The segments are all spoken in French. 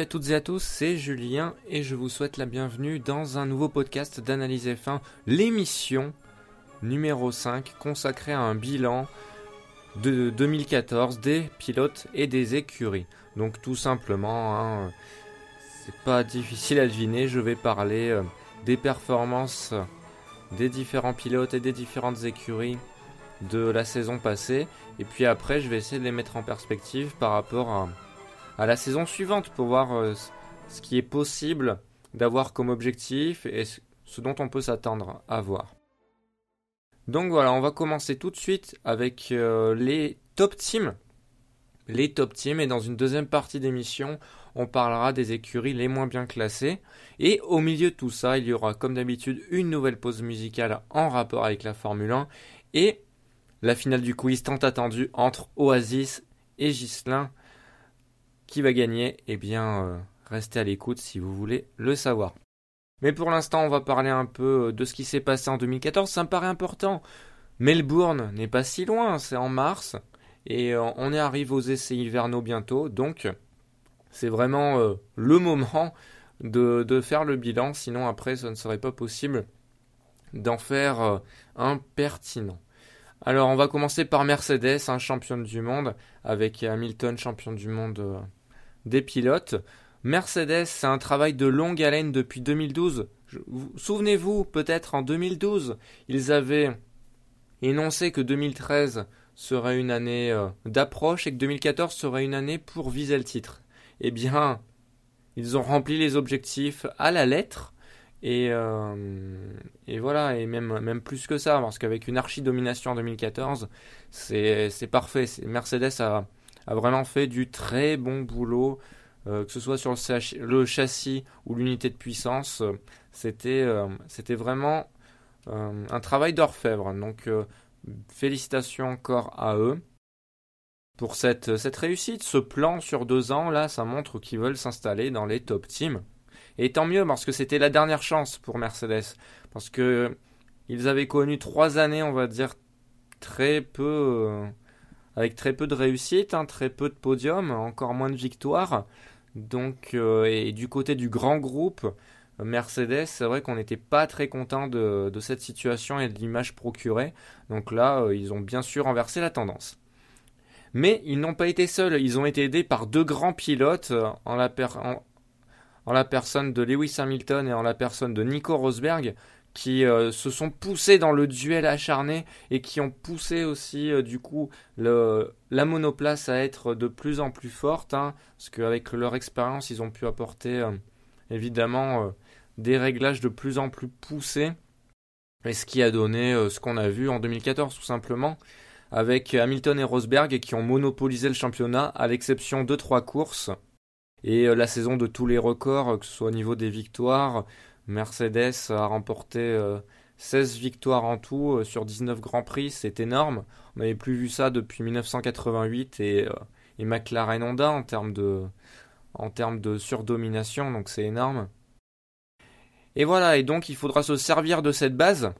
Salut à toutes et à tous, c'est Julien et je vous souhaite la bienvenue dans un nouveau podcast d'Analyse F1, l'émission numéro 5 consacrée à un bilan de 2014 des pilotes et des écuries. Donc tout simplement, hein, c'est pas difficile à deviner, je vais parler euh, des performances des différents pilotes et des différentes écuries de la saison passée et puis après je vais essayer de les mettre en perspective par rapport à à la saison suivante pour voir euh, ce qui est possible d'avoir comme objectif et ce dont on peut s'attendre à voir. Donc voilà, on va commencer tout de suite avec euh, les top teams. Les top teams et dans une deuxième partie d'émission, on parlera des écuries les moins bien classées. Et au milieu de tout ça, il y aura comme d'habitude une nouvelle pause musicale en rapport avec la Formule 1 et la finale du quiz tant attendue entre Oasis et Gislin qui va gagner Eh bien, euh, restez à l'écoute si vous voulez le savoir. Mais pour l'instant, on va parler un peu euh, de ce qui s'est passé en 2014. Ça me paraît important. Melbourne n'est pas si loin, c'est en mars. Et euh, on est arrivé aux essais hivernaux bientôt. Donc, c'est vraiment le moment de, faire le bilan. Sinon, après, ce ne serait pas possible d'en faire un pertinent. Alors, on va commencer par Mercedes, un champion du monde, avec Hamilton, champion du monde des pilotes. Mercedes, c'est un travail de longue haleine depuis 2012. Souvenez-vous, peut-être en 2012, ils avaient énoncé que 2013 serait une année euh, d'approche et que 2014 serait une année pour viser le titre. Eh bien, ils ont rempli les objectifs à la lettre. Et, euh, voilà, et même, même plus que ça, parce qu'avec une archi-domination en 2014, c'est parfait. Mercedes a, a vraiment fait du très bon boulot, euh, que ce soit sur le, châssis ou l'unité de puissance. Euh, c'était euh, c'était vraiment un travail d'orfèvre. Donc félicitations encore à eux pour cette, cette réussite. Ce plan sur deux ans, là, ça montre qu'ils veulent s'installer dans les top teams. Et tant mieux, parce que c'était la dernière chance pour Mercedes. Parce que ils avaient connu trois années, on va dire, très peu, avec très peu de réussite, hein, très peu de podiums, encore moins de victoires. Donc, euh, et du côté du grand groupe, Mercedes, c'est vrai qu'on n'était pas très content de, cette situation et de l'image procurée. Donc là, euh, ils ont bien sûr renversé la tendance. Mais ils n'ont pas été seuls, ils ont été aidés par deux grands pilotes euh, en la, en la personne de Lewis Hamilton et en la personne de Nico Rosberg, qui euh, se sont poussés dans le duel acharné et qui ont poussé aussi euh, du coup la monoplace à être de plus en plus forte, hein, parce qu'avec leur expérience, ils ont pu apporter euh, évidemment des réglages de plus en plus poussés, et ce qui a donné ce qu'on a vu en 2014 tout simplement, avec Hamilton et Rosberg qui ont monopolisé le championnat à l'exception de trois courses. Et la saison de tous les records, que ce soit au niveau des victoires, Mercedes a remporté 16 euh, victoires en tout euh, sur 19 grands prix, c'est énorme. On n'avait plus vu ça depuis 1988 et, euh, et McLaren Honda en termes de, surdomination, donc c'est énorme. Et voilà, et donc il faudra se servir de cette base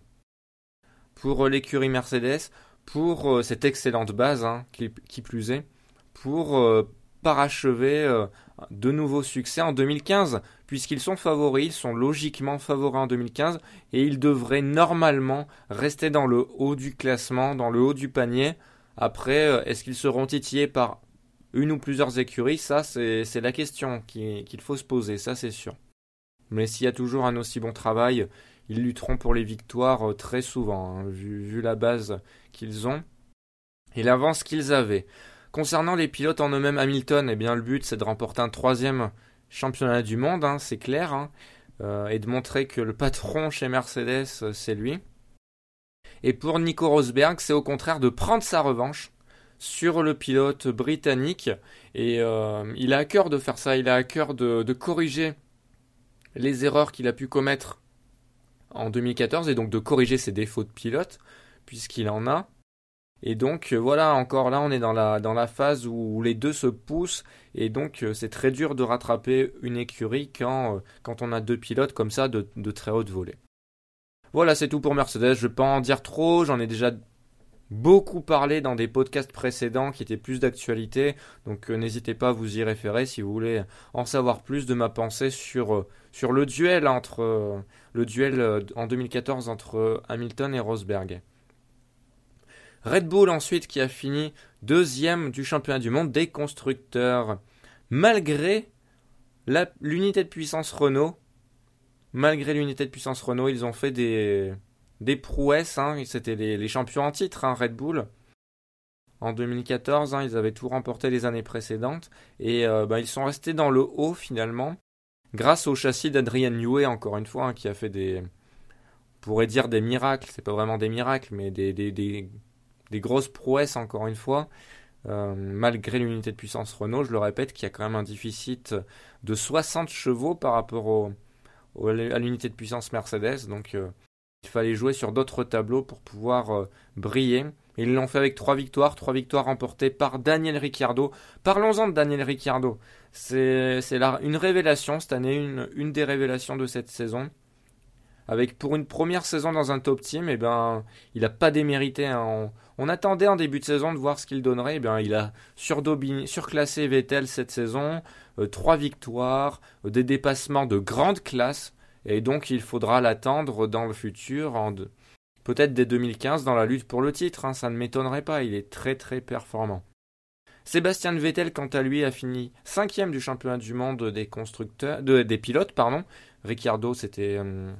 pour l'écurie Mercedes, pour cette excellente base, hein, qui, plus est, pour parachever de nouveaux succès en 2015, puisqu'ils sont favoris, ils sont logiquement favoris en 2015, et ils devraient normalement rester dans le haut du classement, dans le haut du panier. Après, euh, est-ce qu'ils seront titillés par une ou plusieurs écuries? Ça, c'est la question qu'il faut se poser, ça c'est sûr. Mais s'il y a toujours un aussi bon travail, ils lutteront pour les victoires euh, très souvent, hein, vu, vu la base qu'ils ont et l'avance qu'ils avaient. Concernant les pilotes en eux-mêmes, Hamilton, eh bien, le but c'est de remporter un troisième championnat du monde, hein, c'est clair, hein, euh, et de montrer que le patron chez Mercedes, euh, c'est lui. Et pour Nico Rosberg, c'est au contraire de prendre sa revanche sur le pilote britannique, et euh, il a à cœur de faire ça, il a à cœur de, de corriger les erreurs qu'il a pu commettre en 2014, et donc de corriger ses défauts de pilote, puisqu'il en a. Et donc euh, voilà, encore là, on est dans la, phase où les deux se poussent, et donc euh, c'est très dur de rattraper une écurie quand, euh, quand on a deux pilotes comme ça de, très haute volée. Voilà, c'est tout pour Mercedes, je ne vais pas en dire trop, j'en ai déjà beaucoup parlé dans des podcasts précédents qui étaient plus d'actualité. Donc n'hésitez pas à vous y référer si vous voulez en savoir plus de ma pensée sur, sur le duel entre le duel en 2014 entre Hamilton et Rosberg. Red Bull ensuite qui a fini deuxième du championnat du monde des constructeurs. Malgré l'unité de puissance Renault, malgré l'unité de puissance Renault, ils ont fait des, des prouesses. Hein. C'était les, champions en titre, hein, Red Bull. En 2014, hein, ils avaient tout remporté les années précédentes. Et euh, bah, ils sont restés dans le haut finalement. Grâce au châssis d'Adrian Newey, encore une fois, qui a fait des. On pourrait dire des miracles. C'est pas vraiment des miracles, mais des, grosses prouesses, encore une fois. Euh, malgré l'unité de puissance Renault, je le répète, qui a quand même un déficit de 60 chevaux par rapport à l'unité de puissance Mercedes. Donc euh, il fallait jouer sur d'autres tableaux pour pouvoir euh, briller. Ils l'ont fait avec trois victoires, trois victoires remportées par Daniel Ricciardo. Parlons-en de Daniel Ricciardo. C'est une révélation cette année, une, une des révélations de cette saison avec pour une première saison dans un top team, eh ben, il n'a pas démérité. Hein. On, attendait en début de saison de voir ce qu'il donnerait. Eh bien, il a surclassé Vettel cette saison, euh, trois victoires, euh, des dépassements de grande classe, et donc il faudra l'attendre dans le futur, peut-être dès 2015 dans la lutte pour le titre. Hein. ça ne m'étonnerait pas. Il est très très performant. Sébastien Vettel, quant à lui, a fini cinquième du championnat du monde des constructeurs, des pilotes, pardon. Ricciardo, c'était euh,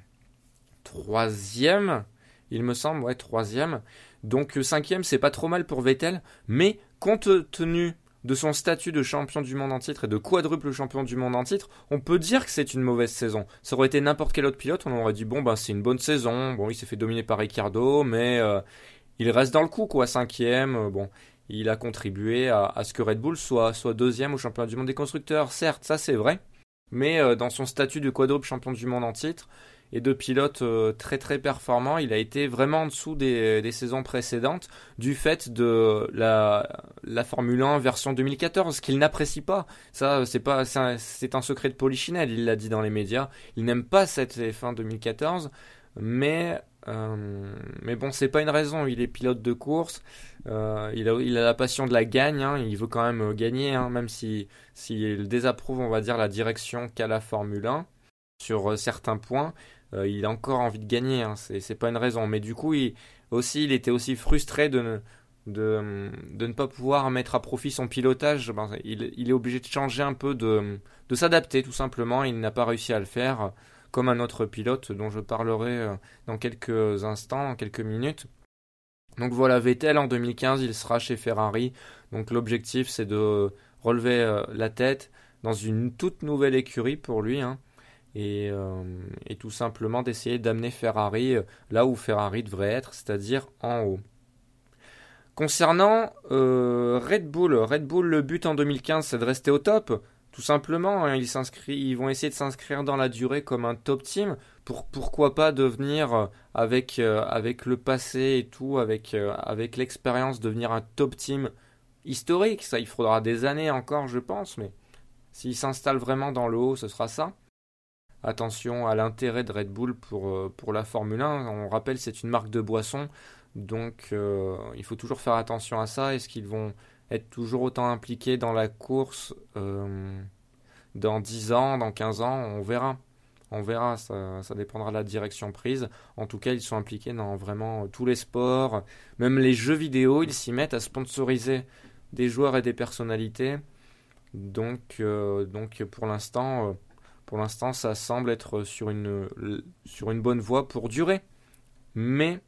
troisième, il me semble, ouais, troisième. Donc euh, cinquième, c'est pas trop mal pour Vettel, mais compte tenu de son statut de champion du monde en titre et de quadruple champion du monde en titre, on peut dire que c'est une mauvaise saison. Ça aurait été n'importe quel autre pilote, on aurait dit bon ben c'est une bonne saison, bon il s'est fait dominer par Ricardo, mais euh, il reste dans le coup quoi, cinquième, euh, bon il a contribué à, ce que Red Bull soit, soit deuxième au championnat du monde des constructeurs, certes ça c'est vrai, mais dans son statut de quadruple champion du monde en titre, et de pilotes euh, très très performants. Il a été vraiment en dessous des, saisons précédentes du fait de la, la Formule 1 version 2014 qu'il n'apprécie pas. Ça, c'est pas c'est un, secret de Polichinelle. Il l'a dit dans les médias. Il n'aime pas cette F1 2014, mais euh, mais bon, c'est pas une raison. Il est pilote de course. Euh, il, a, il, a, la passion de la gagne. Hein. Il veut quand même gagner, hein, même si s'il désapprouve, on va dire, la direction qu'a la Formule 1 sur certains points. Euh, il a encore envie de gagner, hein, c'est pas une raison. Mais du coup, il, aussi, il était aussi frustré de ne, pas pouvoir mettre à profit son pilotage. Ben, il, est obligé de changer un peu, de, de s'adapter tout simplement. Il n'a pas réussi à le faire, comme un autre pilote dont je parlerai euh, dans quelques instants, dans quelques minutes. Donc voilà, Vettel en 2015, il sera chez Ferrari. Donc l'objectif, c'est de relever euh, la tête dans une toute nouvelle écurie pour lui. Hein. Euh, et, tout simplement d'essayer d'amener Ferrari euh, là où Ferrari devrait être, c'est-à-dire en haut. Concernant euh, Red Bull, Red Bull, le but en 2015, c'est de rester au top. Tout simplement, hein, ils, ils, vont essayer de s'inscrire dans la durée comme un top team. Pour, pourquoi pas devenir, avec, le passé et tout, avec, avec l'expérience, devenir un top team historique. Ça, il faudra des années encore, je pense, mais s'ils s'installent vraiment dans le haut, ce sera ça attention à l'intérêt de Red Bull pour, euh, la Formule 1. On rappelle, c'est une marque de boisson, donc euh, il faut toujours faire attention à ça. Est-ce qu'ils vont être toujours autant impliqués dans la course euh, dans 10 ans, dans 15 ans? On verra. On verra, ça, ça, dépendra de la direction prise. En tout cas, ils sont impliqués dans vraiment tous les sports, même les jeux vidéo, ils s'y mettent à sponsoriser des joueurs et des personnalités. Donc pour l'instant, pour l'instant, ça semble être sur une, sur une bonne voie pour durer. Mais,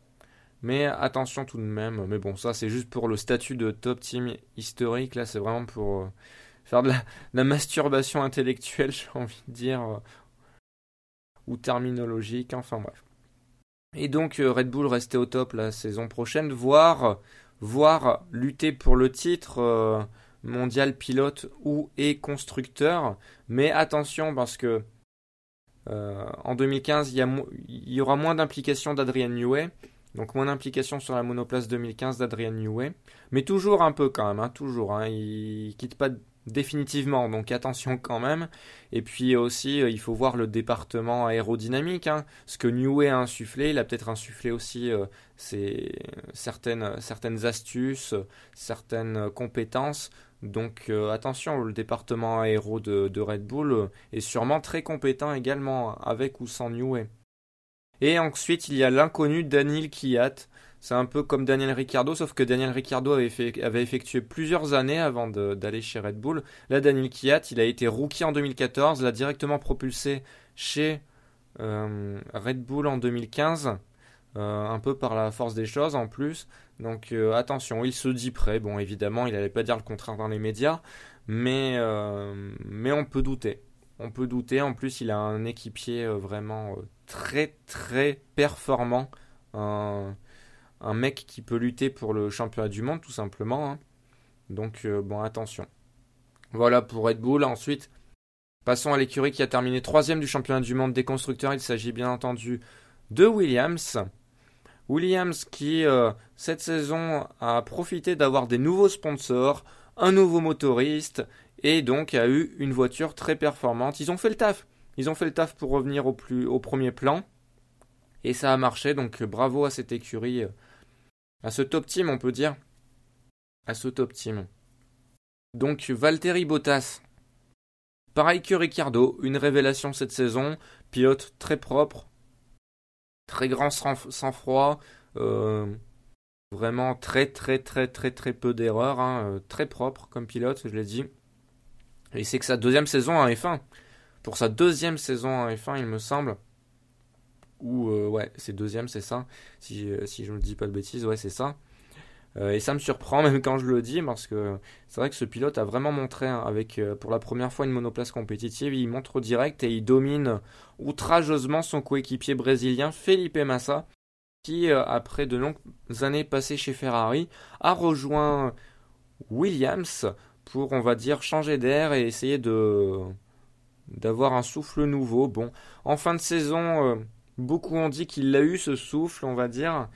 mais attention tout de même. Mais bon, ça c'est juste pour le statut de top team historique. Là, c'est vraiment pour euh, faire de la, masturbation intellectuelle, j'ai envie de dire, euh, ou terminologique. Enfin bref. Et donc euh, Red Bull restait au top la saison prochaine, voire, voire lutter pour le titre mondial pilote ou et constructeur. Mais attention parce que euh, en 2015, il y, aura moins d'implication d'Adrian Newey. Donc moins d'implication sur la monoplace 2015 d'Adrian Newey. Mais toujours un peu quand même, hein, toujours. Hein, il quitte pas définitivement, donc attention quand même. Et puis aussi, il faut voir le département aérodynamique, hein. ce que Newey a insufflé, il a peut-être insufflé aussi certaines, certaines astuces, certaines compétences. Donc attention, le département aéro de, Red Bull est sûrement très compétent également, avec ou sans Newey. Et ensuite, il y a l'inconnu Daniel Kiat. C'est un peu comme Daniel Ricciardo, sauf que Daniel Ricciardo avait, effectué plusieurs années avant d'aller chez Red Bull. Là, Daniel Kiat, il a été rookie en 2014, l'a directement propulsé chez euh, Red Bull en 2015. Euh, un peu par la force des choses en plus. Donc euh, attention, il se dit prêt. Bon, évidemment, il n'allait pas dire le contraire dans les médias, mais, mais on peut douter. On peut douter. En plus, il a un équipier vraiment très très performant. Mec qui peut lutter pour le championnat du monde tout simplement. Hein. Donc euh, bon attention. Voilà pour Red Bull. Ensuite, passons à l'écurie qui a terminé troisième du championnat du monde des constructeurs. Il s'agit bien entendu de Williams. Williams qui euh, cette saison a profité d'avoir des nouveaux sponsors, un nouveau motoriste et donc a eu une voiture très performante. Ils ont fait le taf. Ils ont fait le taf pour revenir au, premier plan. Et ça a marché, donc bravo à cette écurie, à ce top team, on peut dire. À ce top team. Donc Valtteri Bottas. Pareil que Ricciardo, une révélation cette saison. Pilote très propre, très grand sang-froid. Euh, vraiment très très très très très peu d'erreurs. Hein, euh, très propre comme pilote, je l'ai dit. Et c'est que sa deuxième saison en F1 pour sa deuxième saison en F1, il me semble. Ou, euh, ouais, c'est deuxième, c'est ça. Si, euh, si je ne dis pas de bêtises, ouais, c'est ça. Euh, et ça me surprend même quand je le dis, parce que c'est vrai que ce pilote a vraiment montré, hein, avec pour la première fois une monoplace compétitive, il montre direct et il domine outrageusement son coéquipier brésilien Felipe Massa, qui, après de longues années passées chez Ferrari, a rejoint Williams pour, on va dire, changer d'air et essayer de d'avoir un souffle nouveau. Bon, en fin de saison, beaucoup ont dit qu'il a eu ce souffle, on va dire.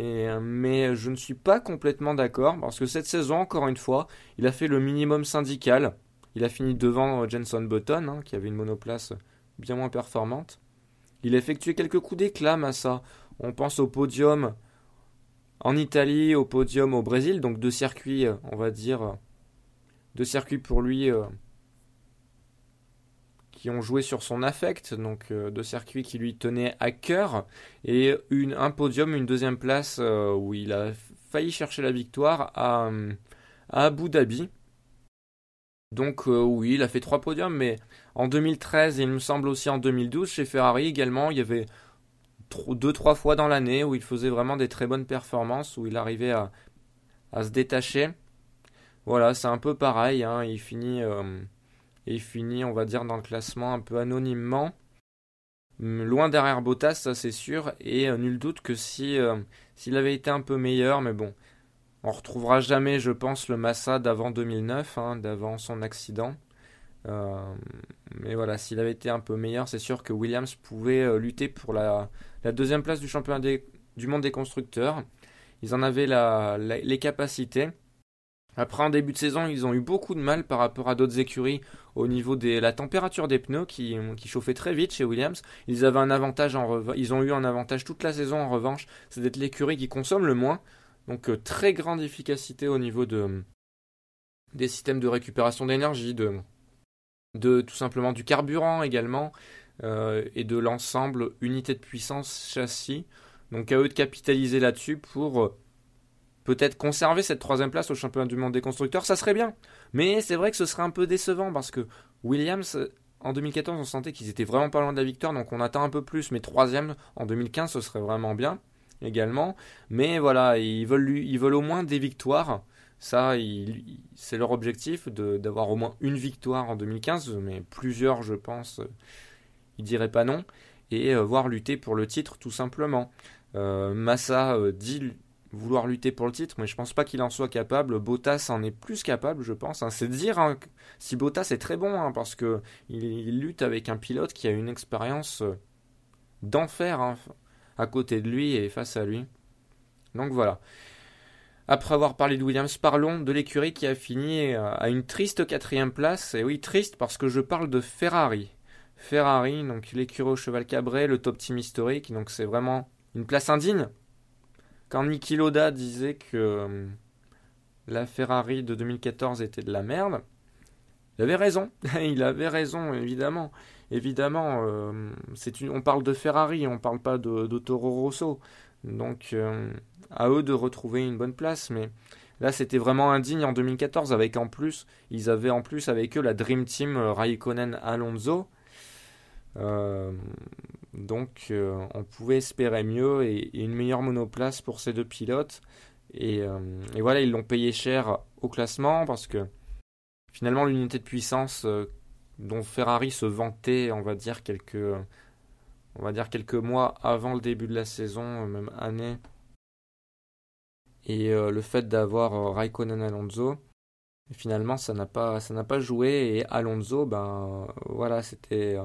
Euh, mais je ne suis pas complètement d'accord parce que cette saison, encore une fois, il a fait le minimum syndical. Il a fini devant euh, Jenson Button, hein, qui avait une monoplace bien moins performante. Il a effectué quelques coups d'éclat, Massa. On pense au podium en Italie, au podium au Brésil, donc deux circuits, on va dire, deux circuits pour lui qui ont joué sur son affect, donc euh, de circuits qui lui tenaient à cœur, et une, un podium, une deuxième place euh, où il a failli chercher la victoire à, à Abu Dhabi. Donc euh, oui, il a fait trois podiums, mais en 2013 et il me semble aussi en 2012 chez Ferrari également, il y avait deux trois fois dans l'année où il faisait vraiment des très bonnes performances, où il arrivait à, à se détacher. Voilà, c'est un peu pareil, hein, il finit et finit, on va dire, dans le classement un peu anonymement. Loin derrière Bottas, ça c'est sûr, et euh, nul doute que si euh, s'il avait été un peu meilleur, mais bon, on retrouvera jamais, je pense, le Massa d'avant 2009, hein, d'avant son accident. Euh, mais voilà, s'il avait été un peu meilleur, c'est sûr que Williams pouvait lutter pour la, deuxième place du championnat du monde des constructeurs. Ils en avaient les capacités. Après, en début de saison, ils ont eu beaucoup de mal par rapport à d'autres écuries au niveau de la température des pneus qui, qui chauffait très vite chez Williams. Ils avaient un avantage en ils ont eu un avantage toute la saison en revanche, c'est d'être l'écurie qui consomme le moins. Donc euh, très grande efficacité au niveau de des systèmes de récupération d'énergie, de, de tout simplement du carburant également euh, et de l'ensemble unité de puissance châssis. Donc à eux de capitaliser là-dessus pour euh, peut-être conserver cette troisième place au championnat du monde des constructeurs, ça serait bien. Mais c'est vrai que ce serait un peu décevant parce que Williams, en 2014, on sentait qu'ils étaient vraiment pas loin de la victoire, donc on attend un peu plus. Mais troisième en 2015, ce serait vraiment bien également. Mais voilà, ils veulent, ils veulent au moins des victoires. Ça, c'est leur objectif d'avoir au moins une victoire en 2015, mais plusieurs, je pense, ils diraient pas non. Et euh, voir lutter pour le titre tout simplement. Euh, Massa euh, dit vouloir lutter pour le titre, mais je pense pas qu'il en soit capable. Bottas en est plus capable, je pense. Hein. C'est dire hein, si Bottas est très bon, hein, parce que il, lutte avec un pilote qui a une expérience euh, d'enfer à côté de lui et face à lui. Donc voilà. Après avoir parlé de Williams, parlons de l'écurie qui a fini à une triste quatrième place. Et oui, triste parce que je parle de Ferrari. Ferrari, donc l'écurie au cheval cabré, le top team historique, donc c'est vraiment une place indigne. Quand Niki Loda disait que euh, la Ferrari de 2014 était de la merde, il avait raison. il avait raison, évidemment. Évidemment, euh, on parle de Ferrari, on parle pas de, Toro Rosso. Donc, euh, à eux de retrouver une bonne place. Mais là, c'était vraiment indigne en 2014. Avec en plus, ils avaient en plus avec eux la Dream Team Raikkonen Alonso. Donc, on pouvait espérer mieux et, une meilleure monoplace pour ces deux pilotes. Et, et voilà, ils l'ont payé cher au classement parce que finalement l'unité de puissance euh, dont Ferrari se vantait, on va dire quelques, on va dire quelques mois avant le début de la saison, euh, même année, et euh, le fait d'avoir Raikkonen Alonso, finalement ça n'a pas, ça n'a pas joué et Alonso, ben voilà, c'était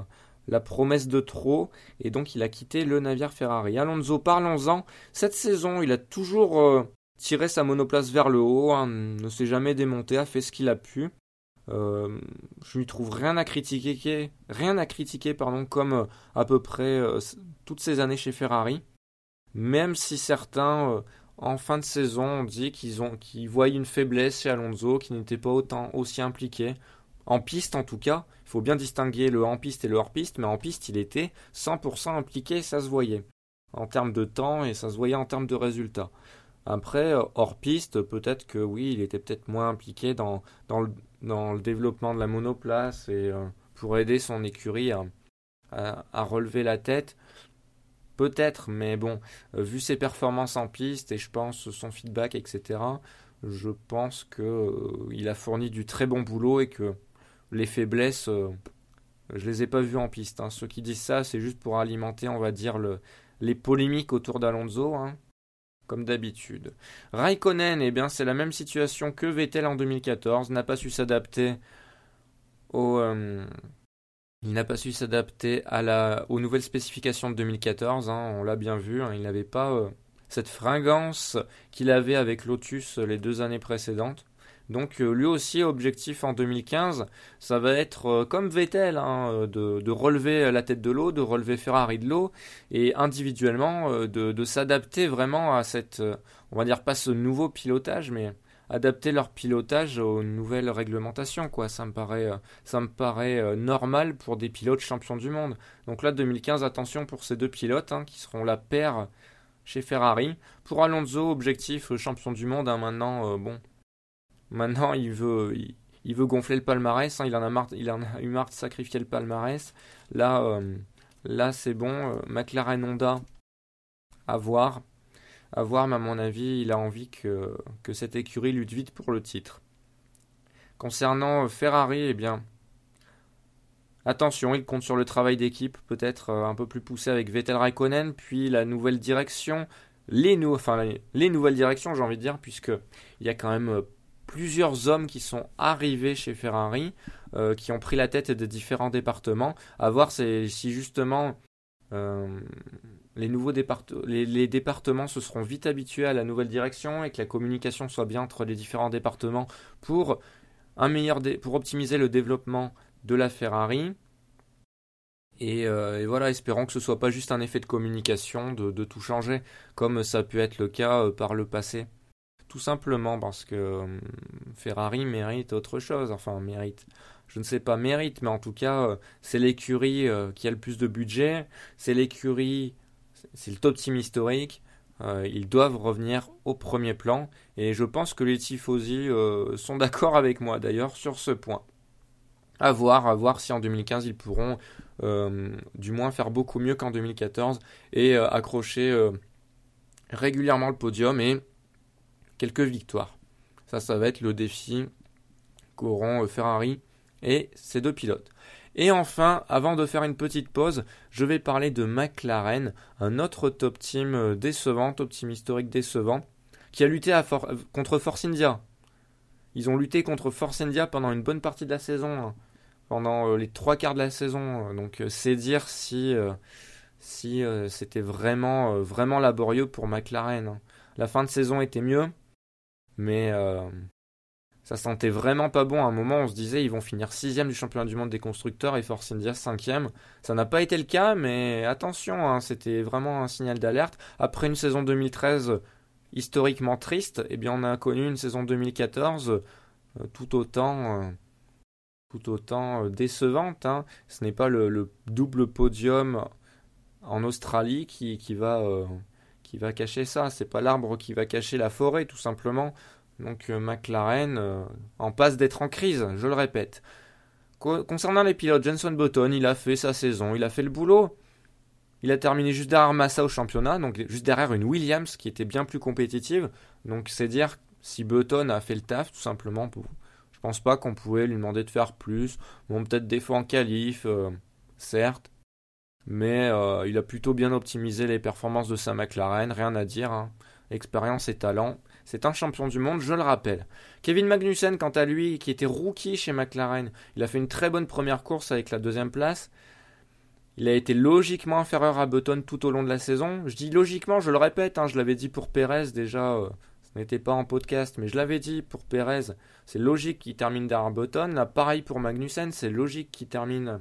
la promesse de trop et donc il a quitté le navire Ferrari. Alonso, parlons-en. Cette saison, il a toujours tiré sa monoplace vers le haut, hein, ne s'est jamais démonté, a fait ce qu'il a pu. Euh, je lui trouve rien à critiquer, rien à critiquer pardon, comme euh, à peu près euh, toutes ces années chez Ferrari. Même si certains en fin de saison ont dit qu'ils ont qu'ils voyaient une faiblesse chez Alonso, qui n'était pas autant aussi impliqué. En piste en tout cas, il faut bien distinguer le en piste et le hors piste, mais en piste il était 100% impliqué, ça se voyait en termes de temps et ça se voyait en termes de résultats. Après, hors piste, peut-être que oui, il était peut-être moins impliqué dans, le, développement de la monoplace et euh, pour aider son écurie à, relever la tête. Peut-être, mais bon, euh, vu ses performances en piste et je pense son feedback, etc., je pense qu'il euh, a fourni du très bon boulot et que les faiblesses, je les ai pas vues en piste. Hein. Ceux qui disent ça, c'est juste pour alimenter, on va dire, le, les polémiques autour d'Alonso. Hein comme d'habitude. Raikkonen, eh bien, c'est la même situation que Vettel en 2014, n'a pas su s'adapter au, euh, il n'a pas su s'adapter aux nouvelles spécifications de 2014, hein, on l'a bien vu, il n'avait pas euh, cette fringance qu'il avait avec Lotus les deux années précédentes. Donc euh, lui aussi, objectif en 2015, ça va être euh, comme Vettel, hein, euh, de, relever la tête de l'eau, de relever Ferrari de l'eau, et individuellement de, s'adapter vraiment à cette, on va dire pas ce nouveau pilotage, mais adapter leur pilotage aux nouvelles réglementations. Quoi. Ça me paraît, ça me paraît normal pour des pilotes champions du monde. Donc là, 2015, attention pour ces deux pilotes hein, qui seront la paire chez Ferrari. Pour Alonso, objectif champion du monde. Hein, maintenant, bon, Maintenant, il veut, gonfler le palmarès. Hein. il, en a eu marre de sacrifier le palmarès. Là, euh, c'est bon. Euh, McLaren Honda, à voir. À voir, mais à mon avis, il a envie que, que cette écurie lutte vite pour le titre. Concernant euh, Ferrari, eh bien, attention, il compte sur le travail d'équipe, peut-être un peu plus poussé avec Vettel Raikkonen, puis la nouvelle direction, les, enfin, les nouvelles directions, j'ai envie de dire, puisque il y a quand même plusieurs hommes qui sont arrivés chez Ferrari, euh, qui ont pris la tête des différents départements. À voir si justement euh, les nouveaux départements se seront vite habitués à la nouvelle direction et que la communication soit bien entre les différents départements pour un meilleur pour optimiser le développement de la Ferrari. Et, euh, voilà, espérons que ce soit pas juste un effet de communication de tout changer, comme ça a pu être le cas par le passé. Tout simplement parce que euh, Ferrari mérite autre chose. Enfin, mérite. Je ne sais pas mérite, mais en tout cas, euh, c'est l'écurie euh, qui a le plus de budget. C'est l'écurie, c'est le top team historique. ils doivent revenir au premier plan. Et je pense que les tifosi sont d'accord avec moi d'ailleurs sur ce point. À voir, à voir si en 2015 ils pourront du moins faire beaucoup mieux qu'en 2014 et accrocher régulièrement le podium et quelques victoires. Ça, ça va être le défi qu'auront euh, Ferrari et ses deux pilotes. Et enfin, avant de faire une petite pause, je vais parler de McLaren, un autre top team euh, décevant, top team historique décevant, qui a lutté contre Force India. Ils ont lutté contre Force India pendant une bonne partie de la saison, hein. pendant euh, les trois quarts de la saison. Donc c'est dire si, si c'était vraiment, vraiment laborieux pour McLaren. Hein. La fin de saison était mieux, mais ça sentait vraiment pas bon. À un moment, on se disait ils vont finir sixième du championnat du monde des constructeurs et Force India cinquième. Ça n'a pas été le cas, mais attention, hein, c'était vraiment un signal d'alerte. Après une saison 2013 historiquement triste, eh bien on a connu une saison 2014 euh, tout autant, euh, tout autant euh, décevante. Hein. Ce n'est pas le, double podium en Australie qui va, qui va cacher ça. C'est pas l'arbre qui va cacher la forêt, tout simplement. Donc euh, McLaren euh, en passe d'être en crise, je le répète. concernant les pilotes, Jenson Button, il a fait sa saison, il a fait le boulot. Il a terminé juste derrière Massa au championnat, donc juste derrière une Williams qui était bien plus compétitive. Donc c'est dire si Button a fait le taf, tout simplement. Je pense pas qu'on pouvait lui demander de faire plus. Bon, peut-être des fois en qualif, euh, certes. Mais il a plutôt bien optimisé les performances de sa McLaren, rien à dire. Hein. Expérience et talent. C'est un champion du monde, je le rappelle. Kevin Magnussen, quant à lui, qui était rookie chez McLaren, il a fait une très bonne première course avec la deuxième place. Il a été logiquement inférieur à Button tout au long de la saison. Je dis logiquement, je le répète, hein, je l'avais dit pour Perez déjà, euh, ce n'était pas en podcast, mais je l'avais dit pour Perez, c'est logique qu'il termine derrière Button. Là, pareil pour Magnussen, c'est logique qu'il termine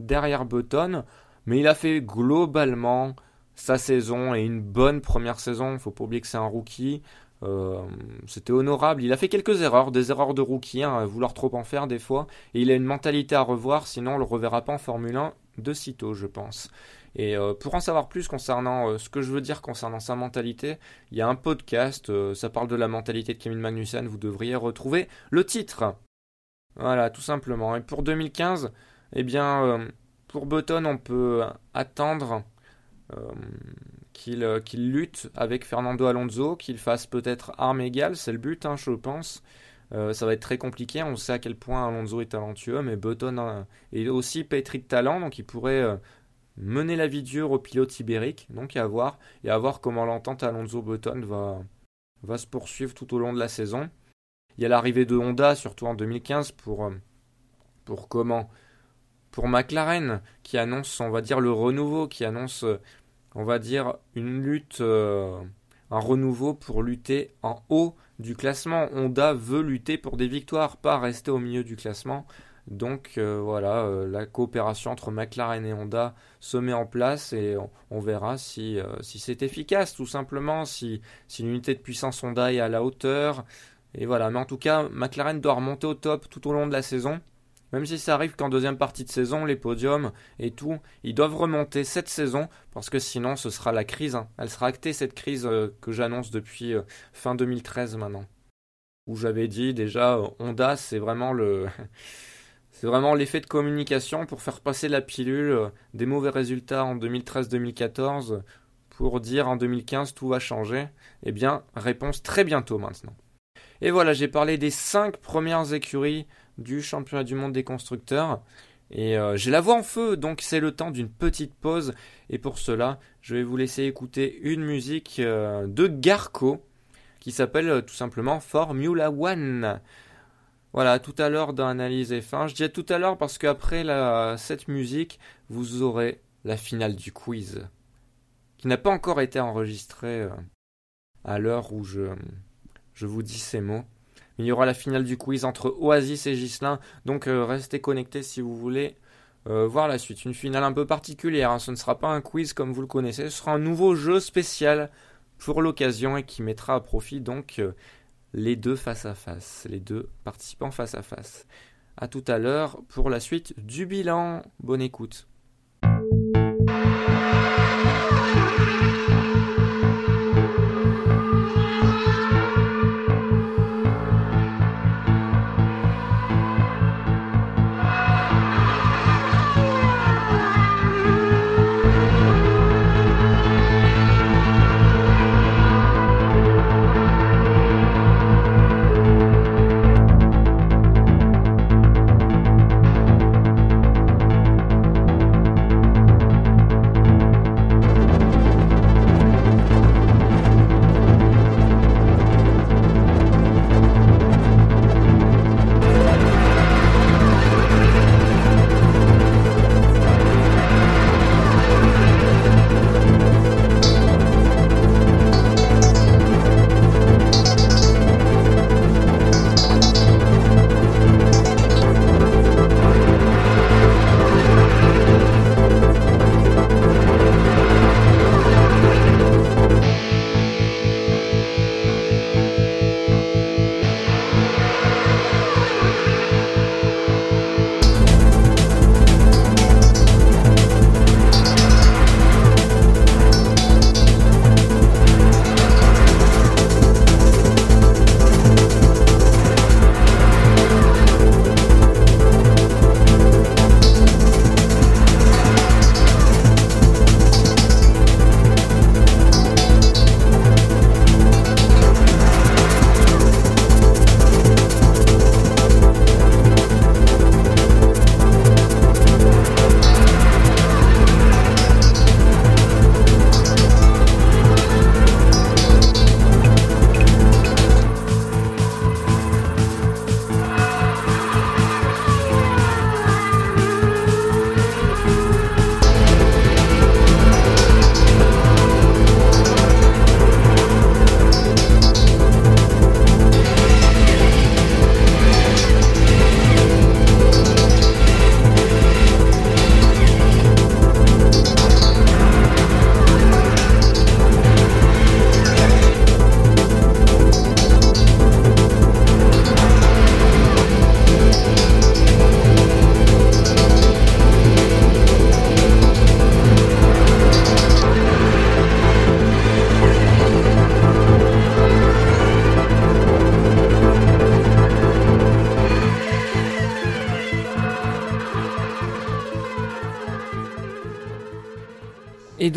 derrière Button. Mais il a fait globalement sa saison et une bonne première saison. Faut pas oublier que c'est un rookie. Euh, c'était honorable. Il a fait quelques erreurs, des erreurs de rookie, hein, vouloir trop en faire des fois. Et il a une mentalité à revoir, sinon on le reverra pas en Formule 1 de sitôt, je pense. Et euh, pour en savoir plus concernant euh, ce que je veux dire concernant sa mentalité, il y a un podcast, ça parle de la mentalité de Kevin Magnussen, vous devriez retrouver le titre. Voilà, tout simplement. Et pour 2015, eh bien, pour Button, on peut attendre euh, euh, qu'il lutte avec Fernando Alonso, qu'il fasse peut-être arme égale, c'est le but, hein, je pense. Euh, ça va être très compliqué, on sait à quel point Alonso est talentueux, mais Button est aussi pétri de talent, donc il pourrait mener la vie dure au pilote ibérique, donc à voir, et à voir comment l'entente Alonso-Button va, va se poursuivre tout au long de la saison. Il y a l'arrivée de Honda, surtout en 2015, pour, pour comment Pour McLaren, qui annonce, on va dire, le renouveau, qui annonce on va dire, une lutte, euh, un renouveau pour lutter en haut du classement. Honda veut lutter pour des victoires, pas rester au milieu du classement. Donc euh, voilà, euh, la coopération entre McLaren et Honda se met en place et on, verra si, si c'est efficace, tout simplement, si, si l'unité de puissance Honda est à la hauteur. Et voilà, mais en tout cas, McLaren doit remonter au top tout au long de la saison. Même si ça arrive qu'en deuxième partie de saison, les podiums et tout, ils doivent remonter cette saison parce que sinon ce sera la crise. Hein. Elle sera actée cette crise euh, que j'annonce depuis euh, fin 2013 maintenant. Où j'avais dit déjà euh, Honda, c'est vraiment le c'est vraiment l'effet de communication pour faire passer la pilule des mauvais résultats en 2013-2014 pour dire en 2015 tout va changer. Eh bien, réponse très bientôt maintenant. Et voilà, j'ai parlé des cinq premières écuries du championnat du monde des constructeurs. Et euh, j'ai la voix en feu, donc c'est le temps d'une petite pause. Et pour cela, je vais vous laisser écouter une musique euh, de Garco qui s'appelle euh, tout simplement Formula One. Voilà, tout à l'heure dans Analyse F1. Je dis tout à l'heure parce qu'après cette musique, vous aurez la finale du quiz qui n'a pas encore été enregistrée à l'heure où je, je vous dis ces mots. Il y aura la finale du quiz entre Oasis et Gislin. Donc euh, restez connectés si vous voulez euh, voir la suite. Une finale un peu particulière. Hein. Ce ne sera pas un quiz comme vous le connaissez. Ce sera un nouveau jeu spécial pour l'occasion et qui mettra à profit donc euh, les deux face à face. Les deux participants face à face. A tout à l'heure pour la suite du bilan. Bonne écoute.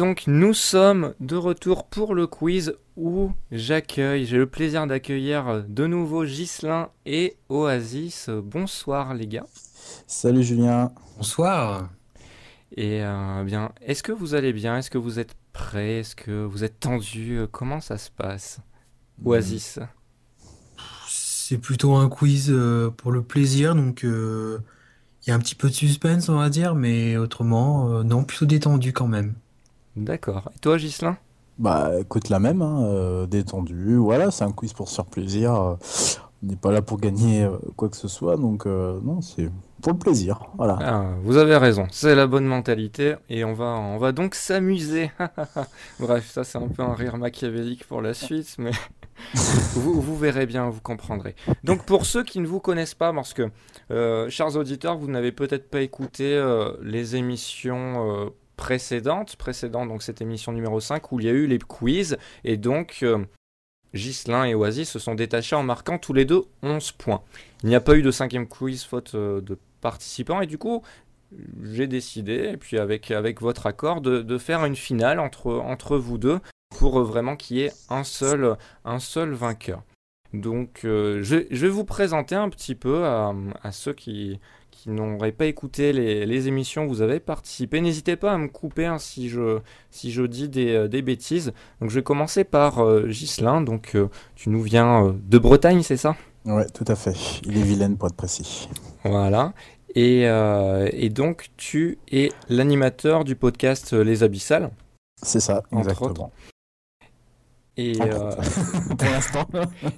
Donc nous sommes de retour pour le quiz où j'accueille, j'ai le plaisir d'accueillir de nouveau Gislin et Oasis. Bonsoir les gars. Salut Julien. Bonsoir. Et euh, bien, est-ce que vous allez bien? Est-ce que vous êtes prêts? Est-ce que vous êtes tendu Comment ça se passe Oasis? C'est plutôt un quiz euh, pour le plaisir, donc euh, il y a un petit peu de suspense, on va dire, mais autrement, euh, non, plutôt détendu quand même. D'accord. Et toi, Gislin Bah écoute la même, hein, euh, détendu. Voilà, c'est un quiz pour se faire plaisir. euh, on n'est pas là pour gagner euh, quoi que ce soit, donc euh, non, c'est pour le plaisir. Voilà. Ah, Vous avez raison, c'est la bonne mentalité et on va, on va donc s'amuser. Bref, ça c'est un peu un rire machiavélique pour la suite, mais vous, vous verrez bien, vous comprendrez. Donc pour ceux qui ne vous connaissent pas, parce que, euh, chers auditeurs, vous n'avez peut-être pas écouté euh, les émissions euh, précédentes, précédentes, donc cette émission numéro 5 où il y a eu les quiz, et donc euh, Ghislain et Oasis se sont détachés en marquant tous les deux 11 points. Il n'y a pas eu de cinquième quiz faute euh, de participants, et du coup, j'ai décidé, et puis avec, avec votre accord, de, de faire une finale entre, entre vous deux pour euh, vraiment qu'il y ait un seul, un seul vainqueur. Donc, euh, je, vais vous présenter un petit peu à ceux qui, qui n'auraient pas écouté les, les émissions vous avez participé. N'hésitez pas à me couper hein, si, je, si je dis des, euh, des bêtises. Donc, je vais commencer par euh, Ghislain. Donc, euh, tu nous viens euh, de Bretagne, c'est ça? Ouais, tout à fait. Il est vilaine pour être précis. Voilà. Et, et donc, tu es l'animateur du podcast Les Abyssales. C'est ça, Entre exactement. Et, Entre euh, pour l'instant.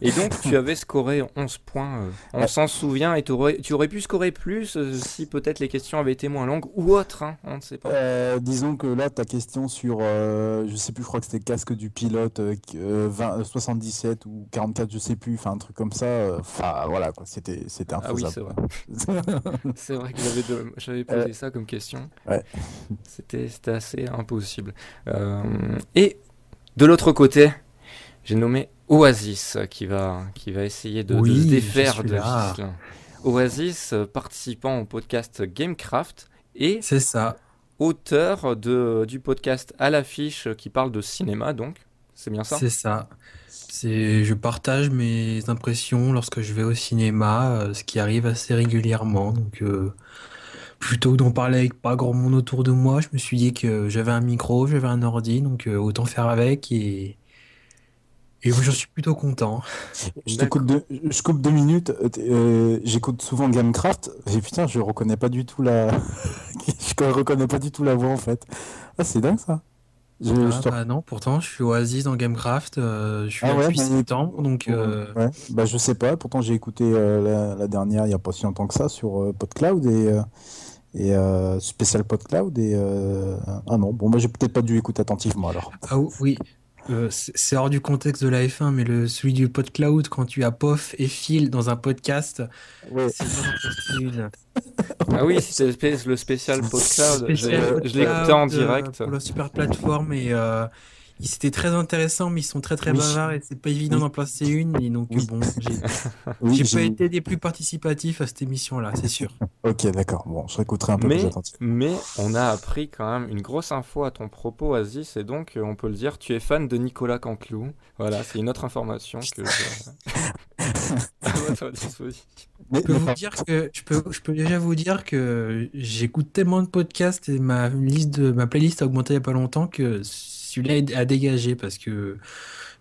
et donc, tu avais scoré 11 points. euh, on Ouais. s'en souvient. Et tu aurais pu scorer plus euh, si peut-être les questions avaient été moins longues ou autres. hein, on ne sait pas. Euh, disons que là, ta question sur, euh, je sais plus, je crois que c'était casque du pilote euh, qui- euh, 20, euh, 77 ou 44, je sais plus, enfin un truc comme ça. euh, Enfin voilà quoi, c'était c'était Ah oui, c'est vrai. C'est vrai que j'avais de- j'avais posé ça comme question. Ouais. C'était c'était assez impossible. Euh, et de l'autre côté, j'ai nommé Oasis qui va, qui va essayer de, se défaire de. Oasis, euh, participant au podcast Gamecraft et C'est ça. auteur de, du podcast À l'affiche qui parle de cinéma, donc. C'est bien ça? C'est ça. C'est, je partage mes impressions lorsque je vais au cinéma, euh, ce qui arrive assez régulièrement. Donc, euh, plutôt que d'en parler avec pas grand monde autour de moi, je me suis dit que j'avais un micro, j'avais un ordi, donc euh, autant faire avec et et j'en suis plutôt content. Je te coupe deux, je coupe deux minutes. euh, euh, J'écoute souvent Gamecraft. Et putain, je reconnais pas du tout la, je reconnais pas du tout la voix en fait. Ah, c'est dingue ça. Je, Ah, je bah non, pourtant je suis Oasis dans Gamecraft, euh, je suis Ah ouais, depuis mais- septembre, donc euh, Ouais, bah je sais pas. Pourtant j'ai écouté euh, la, la dernière il y a pas si longtemps que ça sur euh, PodCloud et euh, et euh, spécial PodCloud et euh, ah non bon moi j'ai peut-être pas dû écouter attentivement alors. Ah oui, euh, c'est c'est hors du contexte de la F1, mais le, celui du PodCloud, quand tu as Pof et Phil dans un podcast, Ouais. c'est. Ah oui, c'était le spé- le spécial PodCloud. Je Spécial l'ai- je l'ai écouté PodCloud, en euh, direct. Pour la super plateforme, et euh, c'était très intéressant, mais ils sont très très Oui. bavards et c'est pas évident Oui. d'en placer une. Et donc, Oui. bon, j'ai pas été des plus participatifs à cette émission-là, c'est sûr. Ok d'accord bon je réécouterai un peu Mais, plus attentivement. mais on a appris quand même une grosse info à ton propos, Oasis, et donc euh, on peut le dire, tu es fan de Nicolas Canteloup. Voilà, c'est une autre information que je... Mais, peux vous dire que je peux, je peux déjà vous dire que j'écoute tellement de podcasts et ma liste de ma playlist a augmenté il y a pas longtemps que celui-là a dégagé parce que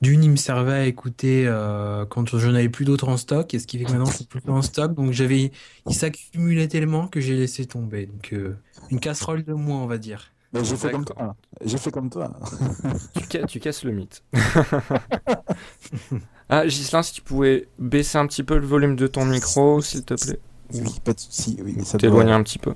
d'une il me servait à écouter euh, quand je n'avais plus d'autres en stock et ce qui fait que maintenant c'est plus en stock donc j'avais il s'accumulait tellement que j'ai laissé tomber donc euh, une casserole de moins on va dire. mais j'ai fait comme toi. J'ai fait comme toi. Tu, ca- tu casses le mythe. ah, Gislain, si tu pouvais baisser un petit peu le volume de ton micro, s'il te plaît. Oui pas de souci. Oui mais ça T'éloigner doit- un petit peu.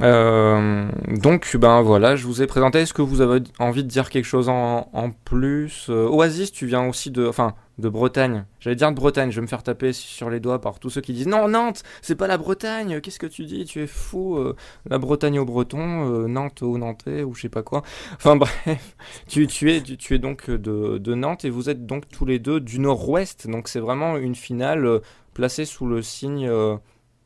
Euh, donc, ben voilà, je vous ai présenté. Est-ce que vous avez envie de dire quelque chose en, en plus? Euh, Oasis, tu viens aussi de, enfin, de Bretagne. J'allais dire de Bretagne. Je vais me faire taper sur les doigts par tous ceux qui disent non Nantes, c'est pas la Bretagne. Qu'est-ce que tu dis? Tu es fou. euh, la Bretagne aux Bretons, Nantes aux Nantais ou je sais pas quoi. Enfin bref, tu, tu es, tu, tu es donc de, de Nantes et vous êtes donc tous les deux du Nord-Ouest. Donc c'est vraiment une finale placée sous le signe.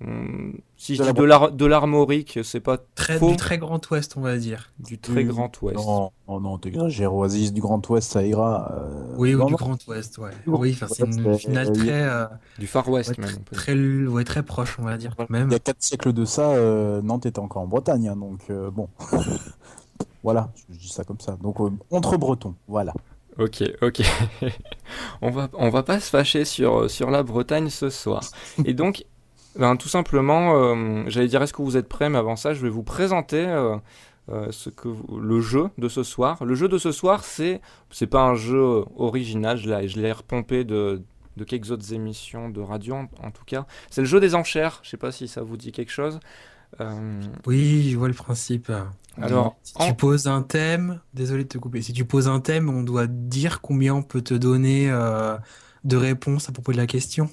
Euh, Hmm, Si je De dis de l'ar- de l'armorique, c'est pas Très, faux. du très grand ouest, on va dire. Du très grand ouest. Non, non, non, t'exagères. Oasis du Grand Ouest, ça ira. euh, Oui, ou non, du non. grand ouest, ouais. Oui, enfin, c'est une euh, finale très, euh, Du Far West, ouais, même. très, très, ouais, très proche, on va dire, même. Il y a 4 siècles de ça, euh, Nantes était encore en Bretagne, hein, donc euh, bon. voilà, je dis ça comme ça. Donc, euh, entre bretons, voilà. Ok, ok. on va, on va pas se fâcher sur, sur la Bretagne ce soir. Et donc, ben, tout simplement, euh, j'allais dire est-ce que vous êtes prêts, mais avant ça, je vais vous présenter euh, euh, ce que vous- le jeu de ce soir. Le jeu de ce soir, c'est c'est pas un jeu original, je l'ai, repompé de, de quelques autres émissions de radio en, en tout cas. C'est le jeu des enchères. Je sais pas si ça vous dit quelque chose. Oui, je vois le principe. alors, Si en- tu poses un thème, désolé de te couper, si tu poses un thème, on doit dire combien on peut te donner de réponses à propos de la question.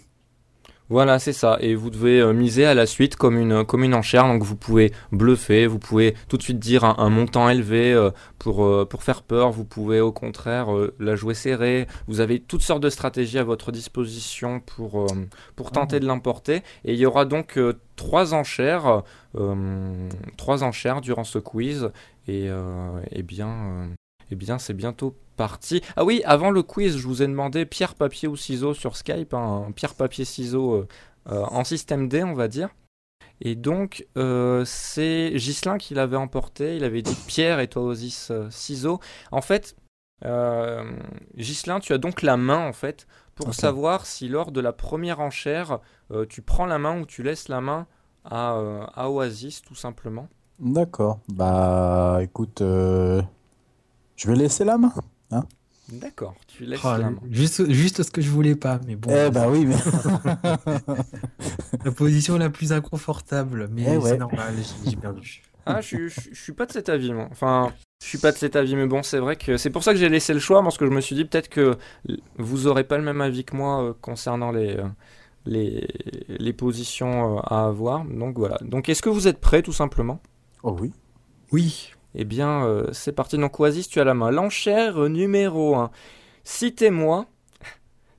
Voilà, c'est ça. Et vous devez euh, miser à la suite comme une, comme une enchère. Donc vous pouvez bluffer, vous pouvez tout de suite dire un, un montant élevé euh, pour, euh, pour faire peur. Vous pouvez au contraire la jouer serrée. Vous avez toutes sortes de stratégies à votre disposition pour, pour tenter de l'emporter. Et il y aura donc trois enchères, trois enchères durant ce quiz. Et bien, eh bien, c'est bientôt parti. Ah oui, avant le quiz, je vous ai demandé pierre, papier ou ciseaux sur Skype. hein, pierre, papier, ciseaux euh, euh, en système D, on va dire. Et donc, euh, c'est Ghislain qui l'avait emporté. Il avait dit pierre et toi, Osis, euh, ciseaux. En fait, Ghislain, tu as donc la main, en fait, pour savoir si lors de la première enchère, tu prends la main ou tu laisses la main à, à Oasis, tout simplement. D'accord. Bah, écoute, je vais laisser la main. D'accord, tu laisses Oh, la main. juste, juste ce que je voulais pas, mais bon, Eh bah oui, mais. la position la plus inconfortable, mais Eh ouais. c'est normal, j'ai perdu. Ah, je, suis- je, suis- je suis pas de cet avis, moi. Enfin, je suis pas de cet avis, mais bon, c'est vrai que c'est pour ça que j'ai laissé le choix, parce que je me suis dit peut-être que vous aurez pas le même avis que moi euh, concernant les, euh, les, les positions euh, à avoir. Donc voilà. Donc est-ce que vous êtes prêts, tout simplement? Oh oui. Oui, Eh bien, euh, c'est parti. Donc Oasis, tu as la main. L'enchère numéro 1. Citez-moi.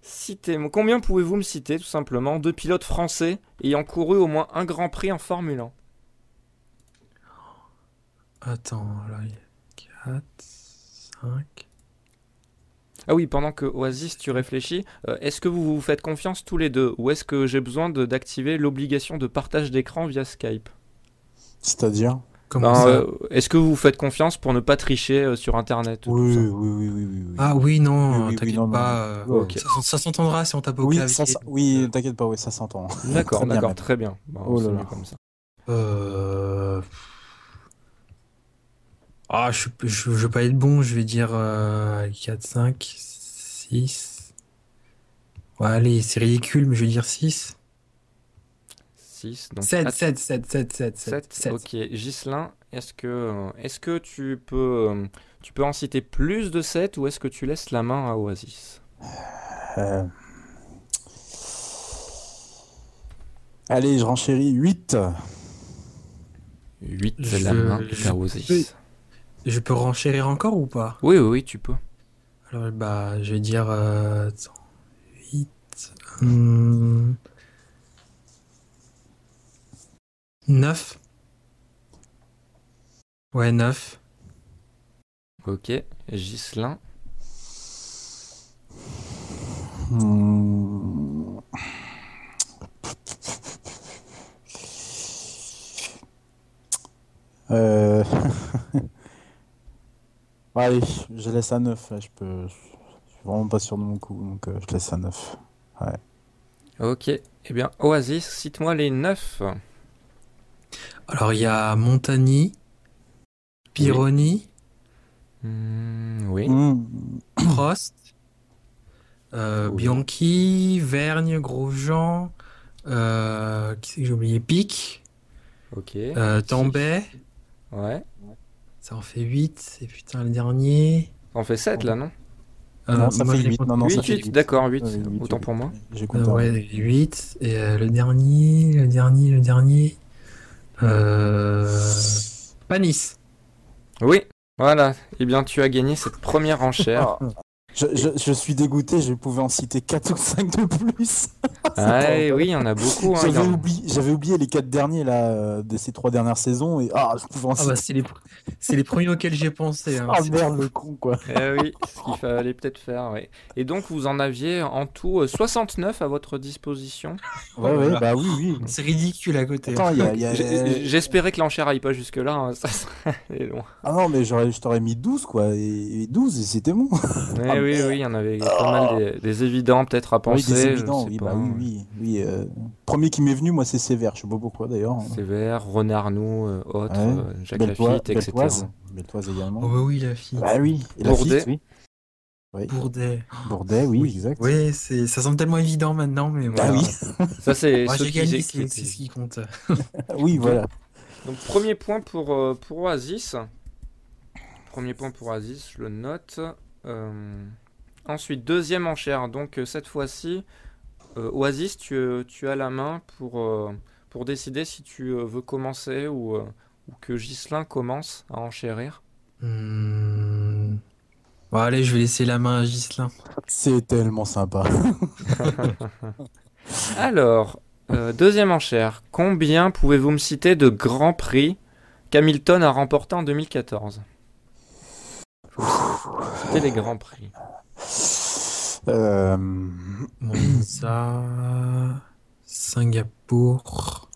Citez-moi. Combien pouvez-vous me citer, tout simplement, de pilotes français ayant couru au moins un Grand Prix en Formule 1 attends, là, il y a 4, 5... Ah oui, pendant que Oasis, tu réfléchis, euh, est-ce que vous vous faites confiance tous les deux? Ou est-ce que j'ai besoin d'activer l'obligation de partage d'écran via Skype? C'est-à-dire? Euh, Est-ce que vous vous faites confiance pour ne pas tricher euh, sur Internet tout Oui, ça oui, oui, oui, oui, oui. Ah oui, non, Oui, oui, oui, t'inquiète non, non. pas. euh. Ça, ça s'entendra si on tape au Oui, clavier. ça, ça- donc, oui, t'inquiète pas, oui, ça s'entend. D'accord, Très bien, d'accord, très bien. Bon, Oh là là. comme ça. Euh... Ah, je, je, je vais pas être bon, je vais dire euh, 4, 5, 6. Ouais, allez, c'est ridicule, mais je vais dire 6. 6, donc 7, att- 7, 7, 7, 7, 7, 7, ok. Ghislain, est-ce que, euh, est-ce que tu, peux, euh, tu peux en citer plus de 7 ou est-ce que tu laisses la main à Oasis? Euh, Allez, je renchéris 8. 8, Je- la main je à Oasis. Je peux renchérir encore ou pas? Oui, oui, oui, tu peux. Alors, bah, je vais dire euh, attends, 8. hum, 9. Ouais, 9. Ok, Ghislain. Hmm. Euh... Allez, je laisse à 9. Je peux... je suis vraiment pas sûr de mon coup, donc euh, je laisse à 9. Ok, eh bien, Oasis, cite-moi les 9. Alors, il y a Montagny, Pironi, oui. Hmm. Prost, euh, Oui. Bianchi, Vergne, Grosjean, euh, qui c'est que j'ai oublié? Pic, Ok. euh, Tambay, Ouais. ça en fait 8. Et putain, le dernier. On fait 7 là, non? Euh, non, ça moi, fait j'ai 8. compté- Non, non, ça 8, fait 8, 8. d'accord, 8. Ouais, huit, Autant huit. pour moi. J'ai Euh, ouais, 8. Et euh, le dernier, le dernier, le dernier. Euh... Panis. Oui, voilà. Eh bien, tu as gagné cette première enchère. Ah, Je, je, je suis dégoûté, je pouvais en citer 4 ou 5 de plus. Ah, oui, il y en a beaucoup. hein, J'avais en- oublié, les 4 derniers là, euh, de ces 3 dernières saisons et ah, je pouvais en Ah citer. bah c'est les, c'est les premiers auxquels j'ai pensé. hein. Ah merde, le con quoi. Eh oui, ce qu'il fallait peut-être faire. ouais. Et donc, vous en aviez en tout euh, 69 à votre disposition. Ouais, ouais, bah oui, oui. C'est ridicule à côté. J'ai- J'espérais que l'enchère aille pas jusque-là. hein, Ça serait loin. Ah non, mais j'aurais, je t'aurais mis 12 quoi, et, et 12 et c'était bon. Mais Ah, oui, merde. oui, il y en avait pas mal des, des évidents peut-être à oui, penser. des évidents, oui, bah oui, oui. oui euh, Premier qui m'est venu, moi, c'est Sévère, je sais pas pourquoi d'ailleurs. Sévère, Renarnou, euh, autres, Ouais. euh, Jacques Lafitte, etc. Beltoise, Beltoise également. Oh bah oui, la fille. Bah oui, et la Bourdet. Fitte, oui. Oui. Bourdet. Bourdet, oui, exact. Oui, c'est, ça semble tellement évident maintenant, mais Bah voilà. oui, Ça, c'est j'ai qui gagné, étaient- c'est, c'est ce qui compte. oui, voilà. Donc, premier point pour, euh, pour Oasis. Premier point pour Oasis, je le note. Euh, Ensuite, deuxième enchère. Donc, euh, cette fois-ci, euh, Oasis, tu, tu as la main pour, euh, pour décider si tu euh, veux commencer ou, euh, ou que Ghislain commence à enchérir. Hmm. Bon, allez, je vais laisser la main à Ghislain. C'est tellement sympa. Alors, euh, deuxième enchère. Combien pouvez-vous me citer de grands prix qu'Hamilton a remporté en 2014 Faut les grands prix. Euh, Monza, Singapour.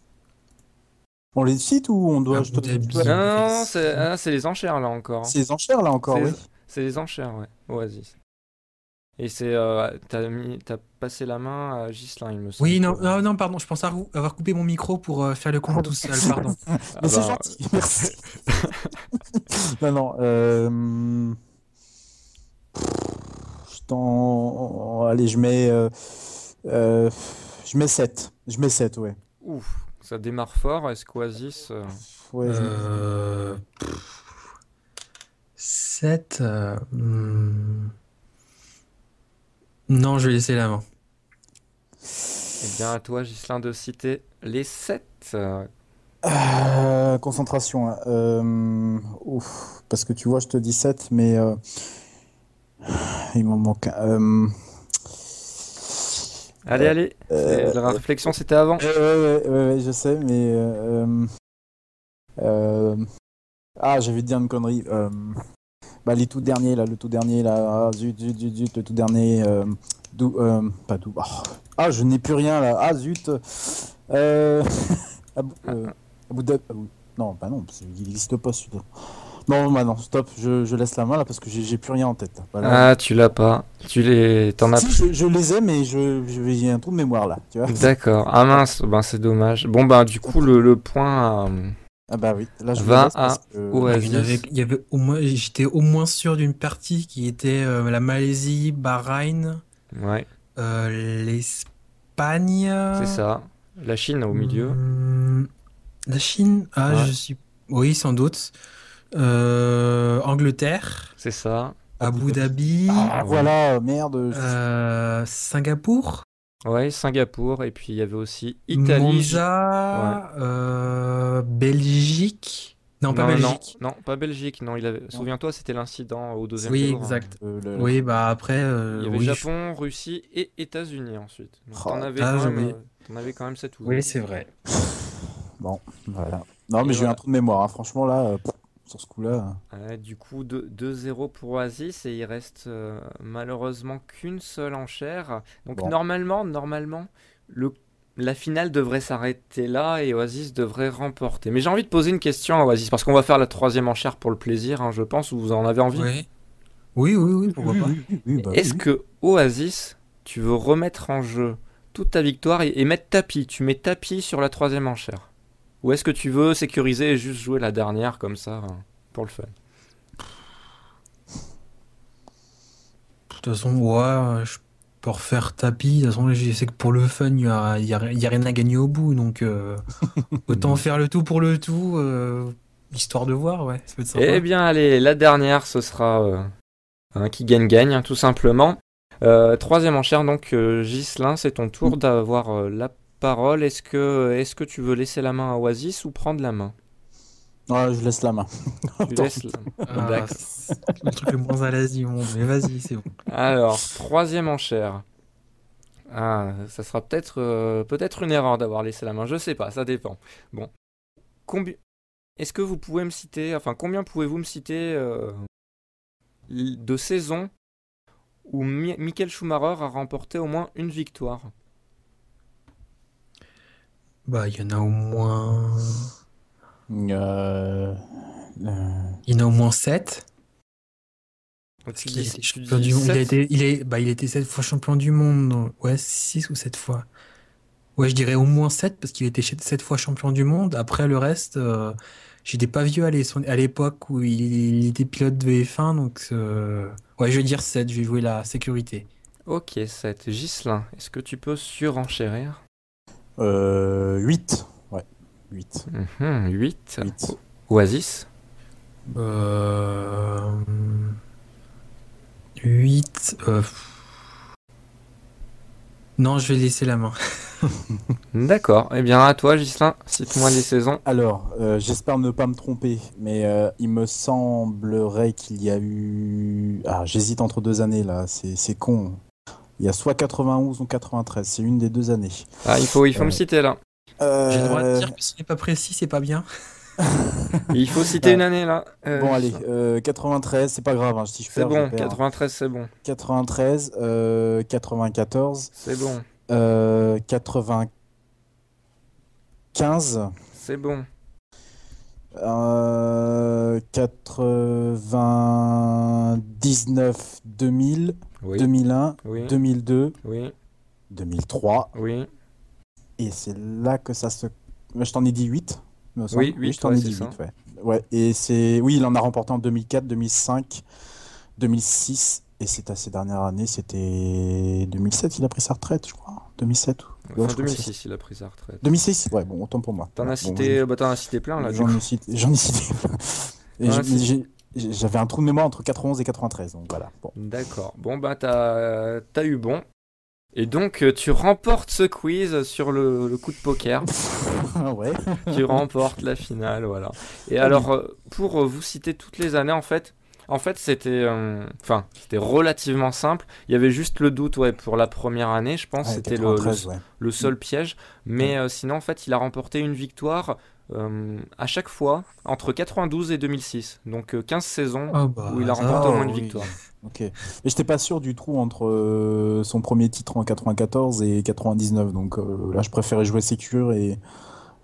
on les cite ou on doit. Te- tu dois- Non, non, non, c'est ah, les enchères là encore. C'est les enchères là encore, oui. C'est les enchères, ouais. Oasis. Et c'est. euh, T'as passé la main à Ghislain, il me semble. Oui, non, non, non, pardon, je pensais avoir avoir coupé mon micro pour euh, faire le compte tout seul, pardon. Ah c'est bah, gentil, merci. non, non. Euh... Je t'en... Allez, je mets... euh, euh, Je mets 7. Je mets 7, ouais. Ouf, ça démarre fort. Est-ce qu'Oasis. euh, ouais je- Euh... 7. euh, hmm. Non, je vais laisser la main. Eh bien, à toi, Ghislain, de citer les 7. Euh, concentration. hein. Euh, Ouf. Parce que tu vois, je te dis 7, mais... euh, Il m'en manque un. Euh, Allez, allez. euh, La réflexion, c'était avant. Ouais, ouais, ouais, je sais, mais. euh, euh, ah, j'avais dit une connerie. Euh, bah, les tout derniers, là, le tout dernier, là. Ah, zut, zut, zut, zut, le tout dernier. Euh, Dou- euh, pas Dou- oh. Ah, je n'ai plus rien, là. Ah, zut. Euh, euh, Dhabi- Abou- Non, bah non, parce qu'il n'existe pas celui-là. Non, bah non, stop, je, je laisse la main là parce que j'ai plus rien en tête. Voilà. Ah, tu l'as pas. Tu les. T'en as Si, je, je les ai, mais je, je j'ai un trou de mémoire là. D'accord. Ah mince, ben c'est dommage. Bon ben du coup le, le point à- Ah bah oui, là je Va parce que- il y avait, il y avait au moins, j'étais au moins sûr d'une partie qui était euh, la Malaisie, Bahreïn, Ouais, euh, l'Espagne. c'est ça. La Chine au milieu. Hmm, La Chine, ah, Ouais. je suis. Oui, sans doute. Euh, Angleterre, C'est ça. Abu Dhabi, Ah voilà, merde. euh, Singapour, Ouais, Singapour. Et puis il y avait aussi Italie. Monza, euh, Belgique. Non, pas non, Belgique. Non, non, pas Belgique. Non, il avait. Souviens-toi, c'était l'incident au deuxième Oui, tour. hein. exact. Euh, le- Oui, bah après. euh, Il y avait oui, je- Japon, Russie et États-Unis ensuite. Donc, Oh, t'en avais, ah, quand même, t'en avais quand même 7 ou Oui, c'est vrai. Bon, voilà. Non, mais Et j'ai eu un trou de mémoire, hein. franchement là, euh, sur ce coup-là. Ouais, du coup, deux- 2-0 pour Oasis et il reste euh, malheureusement qu'une seule enchère. Donc Bon. normalement, normalement, le, la finale devrait s'arrêter là et Oasis devrait remporter. Mais j'ai envie de poser une question à Oasis parce qu'on va faire la troisième enchère pour le plaisir, hein, je pense, ou vous en avez envie? Oui. Oui, oui, oui, pourquoi Oui, pas. oui, oui, oui, bah Est-ce oui. que Oasis, tu veux remettre en jeu toute ta victoire et, et mettre tapis? Tu mets tapis sur la troisième enchère Ou est-ce que tu veux sécuriser et juste jouer la dernière comme ça hein, pour le fun? De toute façon, ouais, je peux refaire tapis. De toute façon, je sais que pour le fun, il n'y a, y a- il y a rien à gagner au bout. Donc, euh, autant faire le tout pour le tout, euh, histoire de voir, ouais. Ça peut être sympa. Eh bien, allez, la dernière, ce sera euh, un qui gagne-gagne, hein, tout simplement. Euh, troisième enchère, donc, euh, Ghislain, c'est ton tour d'avoir euh, la parole. Est-ce que, est-ce que tu veux laisser la main à Oasis ou prendre la main? Ah, je laisse la main. Tu laisses la- Ah, le truc le moins à l'aise du monde. Mais vas-y, c'est bon. Alors, troisième enchère. Ah, ça sera peut-être euh, peut-être une erreur d'avoir laissé la main. Je sais pas, ça dépend. Bon, combien Est-ce que vous pouvez me citer, enfin, combien pouvez-vous me citer euh, de saisons où Mi- Michael Schumacher a remporté au moins une victoire? Bah, il y en a au moins. Euh, euh, Il y en a au moins 7. Donc, Parce tu qu'il a dis- été tu champion dis du monde. Il a sept été, il est, bah, il été 7 fois champion du monde. Ouais, 6 ou 7 fois. Ouais, je dirais au moins 7 parce qu'il était 7 fois champion du monde. Après, le reste, euh, j'étais pas vieux à l'é- à l'époque où il, il était pilote de F1. Donc, euh, ouais, je vais dire 7. Je vais jouer la sécurité. Ok, 7. Gislin, est-ce que tu peux surenchérir? Euh, 8. Ouais, 8. 8. 8. Oasis Euh... 8. euh, Non, je vais laisser la main. D'accord. Eh bien, à toi, Gislin, cite-moi des saisons. Alors, euh, j'espère ne pas me tromper, mais euh, il me semblerait qu'il y a eu. Ah, j'hésite entre deux années là, c'est c'est con. Il y a soit 91 ou 93, c'est une des deux années. Ah, il faut, il faut Euh, me citer là. Euh, J'ai le droit de dire que ce n'est pas précis, c'est pas bien. Il faut citer une année là. Euh, Bon, allez, euh, 93, c'est pas grave, hein, si je C'est bon, je perds. 93 c'est bon. 93, euh, 94, C'est bon. euh, 95, C'est bon. euh, 99, 2000, Oui. 2001, Oui. 2002, Oui. 2003. Oui. Et c'est là que ça se. Je t'en ai dit 8. me. Oui, je t'en ai dit ça. 8, ouais. Ouais, et c'est. Oui, il en a remporté en 2004, 2005, 2006. Et c'est à ces dernières années, c'était 2007, il a pris sa retraite, je crois. 2007 Enfin, Ouais, je crois que 2006 il a pris sa retraite. 2006 Ouais, bon, autant pour moi. T'en as bon, cité, bah, t'en as cité plein là. j'en ai cité. Et j'ai- J'avais un trou de mémoire entre 91 et 93, donc voilà. Bon. D'accord. Bon bah t'as eu bon. Et donc euh, tu remportes ce quiz sur le, le coup de poker. ouais. tu remportes la finale, voilà. Et alors euh, pour euh, vous citer toutes les années en fait. En fait, c'était, euh, enfin, c'était relativement simple. Il y avait juste le doute, ouais, pour la première année, je pense. Ouais, c'était le, le, 93, ouais. le seul piège. Mais euh, sinon, en fait, il a remporté une victoire à chaque fois entre 92 et 2006. Donc euh, 15 saisons Oh, bah, où il a remporté Ah, au moins une oui. victoire. Ok. Mais j'étais pas sûr du trou entre euh, son premier titre en 94 et 99. Donc euh, là, je préférais jouer sécure et,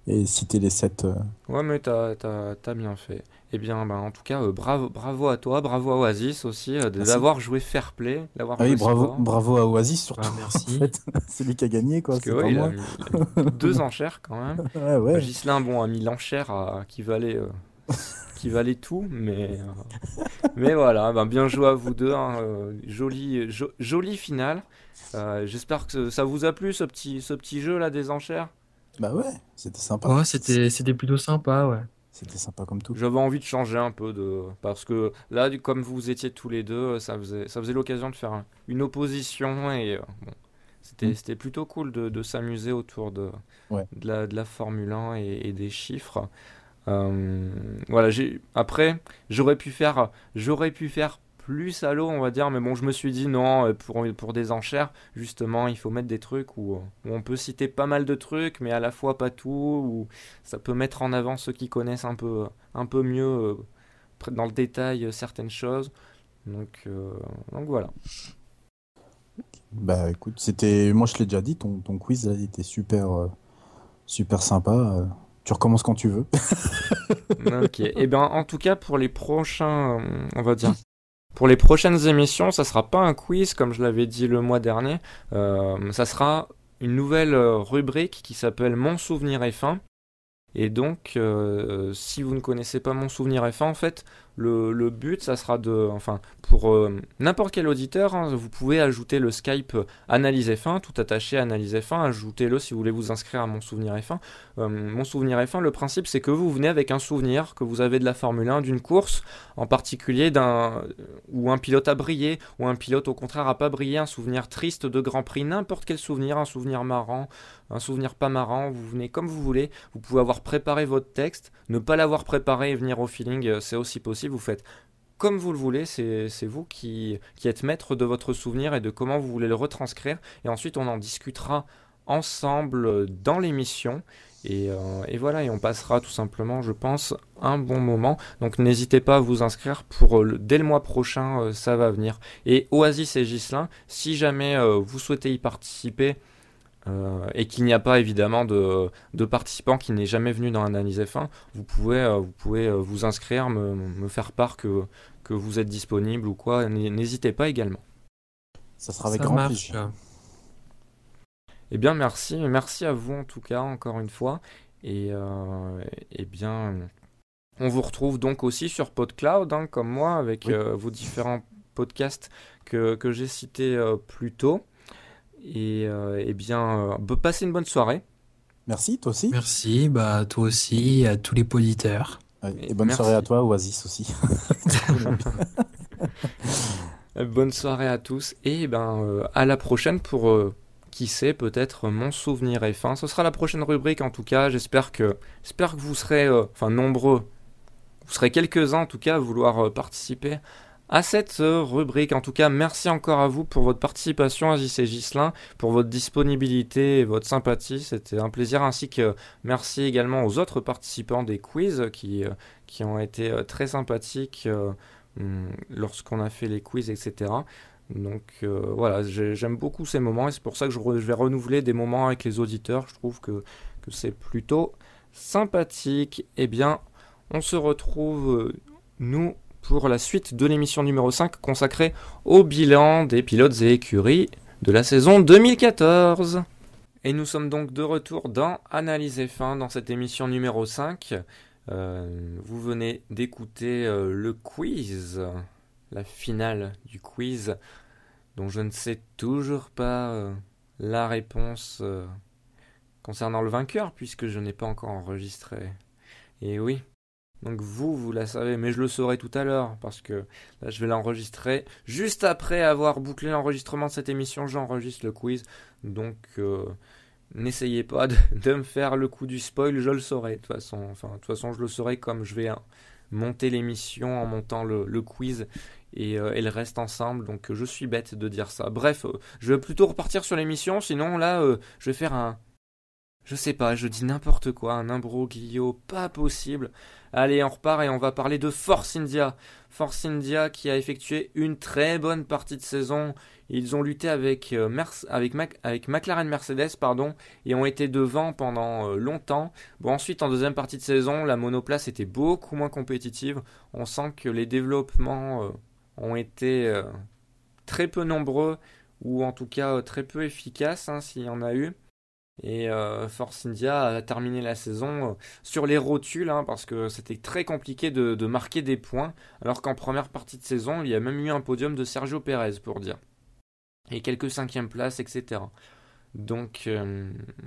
et citer les 7. Ouais, mais t'as, t'as, t'as bien fait. Eh bien, bah, en tout cas, euh, bravo, bravo à toi, bravo à Oasis aussi, euh, d'avoir joué fair play, d'avoir Ah oui, bravo, sport. bravo à Oasis surtout. Ah, merci. En fait, c'est lui qui a gagné, quoi. Parce que ouais, pas il, a moi. mis, il a mis deux enchères quand même. Ouais. Gislain, bon, a mis l'enchère à- qui valait, euh, qui valait tout, mais, euh, mais voilà, ben, bien joué à vous deux, hein, euh, jolie, jo- jolie finale. Euh, j'espère que ça vous a plu ce petit, ce petit jeu là des enchères? Bah ouais, c'était sympa. Ouais, c'était, c'était plutôt sympa, ouais. C'était sympa comme tout. J'avais envie de changer un peu de parce que là, comme vous étiez tous les deux, ça faisait, ça faisait l'occasion de faire un- une opposition et euh, bon, c'était, Mm. c'était plutôt cool de, de s'amuser autour de, Ouais. de, la, de la Formule 1 et, et des chiffres. Euh, voilà, j'ai après j'aurais pu faire, j'aurais pu faire plus à l'eau, on va dire, mais bon, je me suis dit non, euh, pour, pour des enchères, justement, il faut mettre des trucs où, où on peut citer pas mal de trucs, mais à la fois pas tout, où ça peut mettre en avant ceux qui connaissent un peu, un peu mieux euh, dans le détail euh, certaines choses. Donc, euh, donc voilà. Bah écoute, c'était. Moi, je l'ai déjà dit, ton, ton quiz là, il était super, euh, super sympa. euh. Tu recommences quand tu veux. ok. Et bien, en tout cas, pour les prochains, euh, on va dire, pour les prochaines émissions, ça sera pas un quiz comme je l'avais dit le mois dernier. Euh, ça sera une nouvelle euh, rubrique qui s'appelle Mon souvenir F1. Et donc, euh, si vous ne connaissez pas Mon souvenir F1, en fait, le, but, ça sera de, enfin, pour euh, n'importe quel auditeur, hein, vous pouvez ajouter le Skype euh, Analyse F1, tout attaché à Analyse F1, ajoutez-le si vous voulez vous inscrire à Mon souvenir F1. Euh, mon souvenir F1, le principe c'est que vous venez avec un souvenir que vous avez de la Formule 1, d'une course en particulier d'un où un pilote a brillé ou un pilote au contraire a pas brillé, un souvenir triste de Grand Prix, n'importe quel souvenir, un souvenir marrant, un souvenir pas marrant, vous venez comme vous voulez, vous pouvez avoir préparé votre texte, ne pas l'avoir préparé et venir au feeling, c'est aussi possible, vous faites comme vous le voulez, c'est vous qui, êtes maître de votre souvenir et de comment vous voulez le retranscrire, et ensuite on en discutera ensemble dans l'émission. Euh, et, voilà, et on passera tout simplement, je pense, un bon moment. Donc n'hésitez pas à vous inscrire pour euh, dès le mois prochain, euh, ça va venir. Et Oasis et Gislin, si jamais vous souhaitez y participer, et qu'il n'y a pas évidemment de, de participants qui n'est jamais venu dans Analyse F1, vous pouvez vous, pouvez, vous inscrire, me, me, faire part que, que vous êtes disponible ou quoi. N'hésitez pas également. Ça sera avec grand plaisir. Eh bien, merci. Merci à vous, en tout cas, encore une fois. Et euh, eh bien, on vous retrouve donc aussi sur PodCloud, hein, comme moi, avec euh, vos différents podcasts que, que j'ai cités euh, plus tôt. Et eh bien, passez une bonne soirée. Merci, toi aussi. Merci, bah, toi aussi, à tous les auditeurs. et bonne soirée à toi, Oasis aussi. bonne soirée à tous. Et eh ben, à la prochaine pour qui sait, peut-être mon souvenir est fin. Ce sera la prochaine rubrique en tout cas. J'espère que, j'espère que vous serez, euh, enfin nombreux, vous serez quelques-uns en tout cas à vouloir euh, participer à cette euh, rubrique. En tout cas, merci encore à vous pour votre participation, Aziz et Gislin, pour votre disponibilité et votre sympathie. C'était un plaisir. Ainsi que merci également aux autres participants des quiz qui, qui ont été très sympathiques hum, lorsqu'on a fait les quiz, etc. Donc euh, voilà, j'aime beaucoup ces moments et c'est pour ça que je, vais renouveler des moments avec les auditeurs. Je trouve que, c'est plutôt sympathique. Eh bien, on se retrouve, euh, nous, pour la suite de l'émission numéro 5 consacrée au bilan des pilotes et écuries de la saison 2014. Et nous sommes donc de retour dans Analyse F1 dans cette émission numéro 5. Euh, vous venez d'écouter le quiz la finale du quiz, dont je ne sais toujours pas euh, la réponse euh, concernant le vainqueur, puisque je n'ai pas encore enregistré. Et oui, donc vous, vous la savez, mais je le saurai tout à l'heure, parce que là, je vais l'enregistrer. Juste après avoir bouclé l'enregistrement de cette émission, j'enregistre le quiz. Donc, euh, n'essayez pas de, me faire le coup du spoil, je le saurai. De toute façon, enfin, de toute façon, je le saurai comme je vais hein, monter l'émission en montant le quiz et euh, elles restent ensemble. Donc je suis bête de dire ça. Bref, euh, je vais plutôt repartir sur l'émission. Sinon là, euh, je vais faire un, je sais pas, je dis n'importe quoi, un imbroglio pas possible. Allez, on repart et on va parler de Force India. Force India qui a effectué une très bonne partie de saison. Ils ont lutté avec, avec, avec McLaren Mercedes pardon, et ont été devant pendant longtemps. Bon, ensuite, en deuxième partie de saison, la monoplace était beaucoup moins compétitive. On sent que les développements ont été euh, très peu nombreux ou en tout cas euh, très peu efficaces hein, s'il y en a eu. Et euh, Force India a terminé la saison sur les rotules hein, parce que c'était très compliqué de, marquer des points. Alors qu'en première partie de saison, il y a même eu un podium de Sergio Pérez pour dire. Et quelques cinquièmes places, etc. Donc,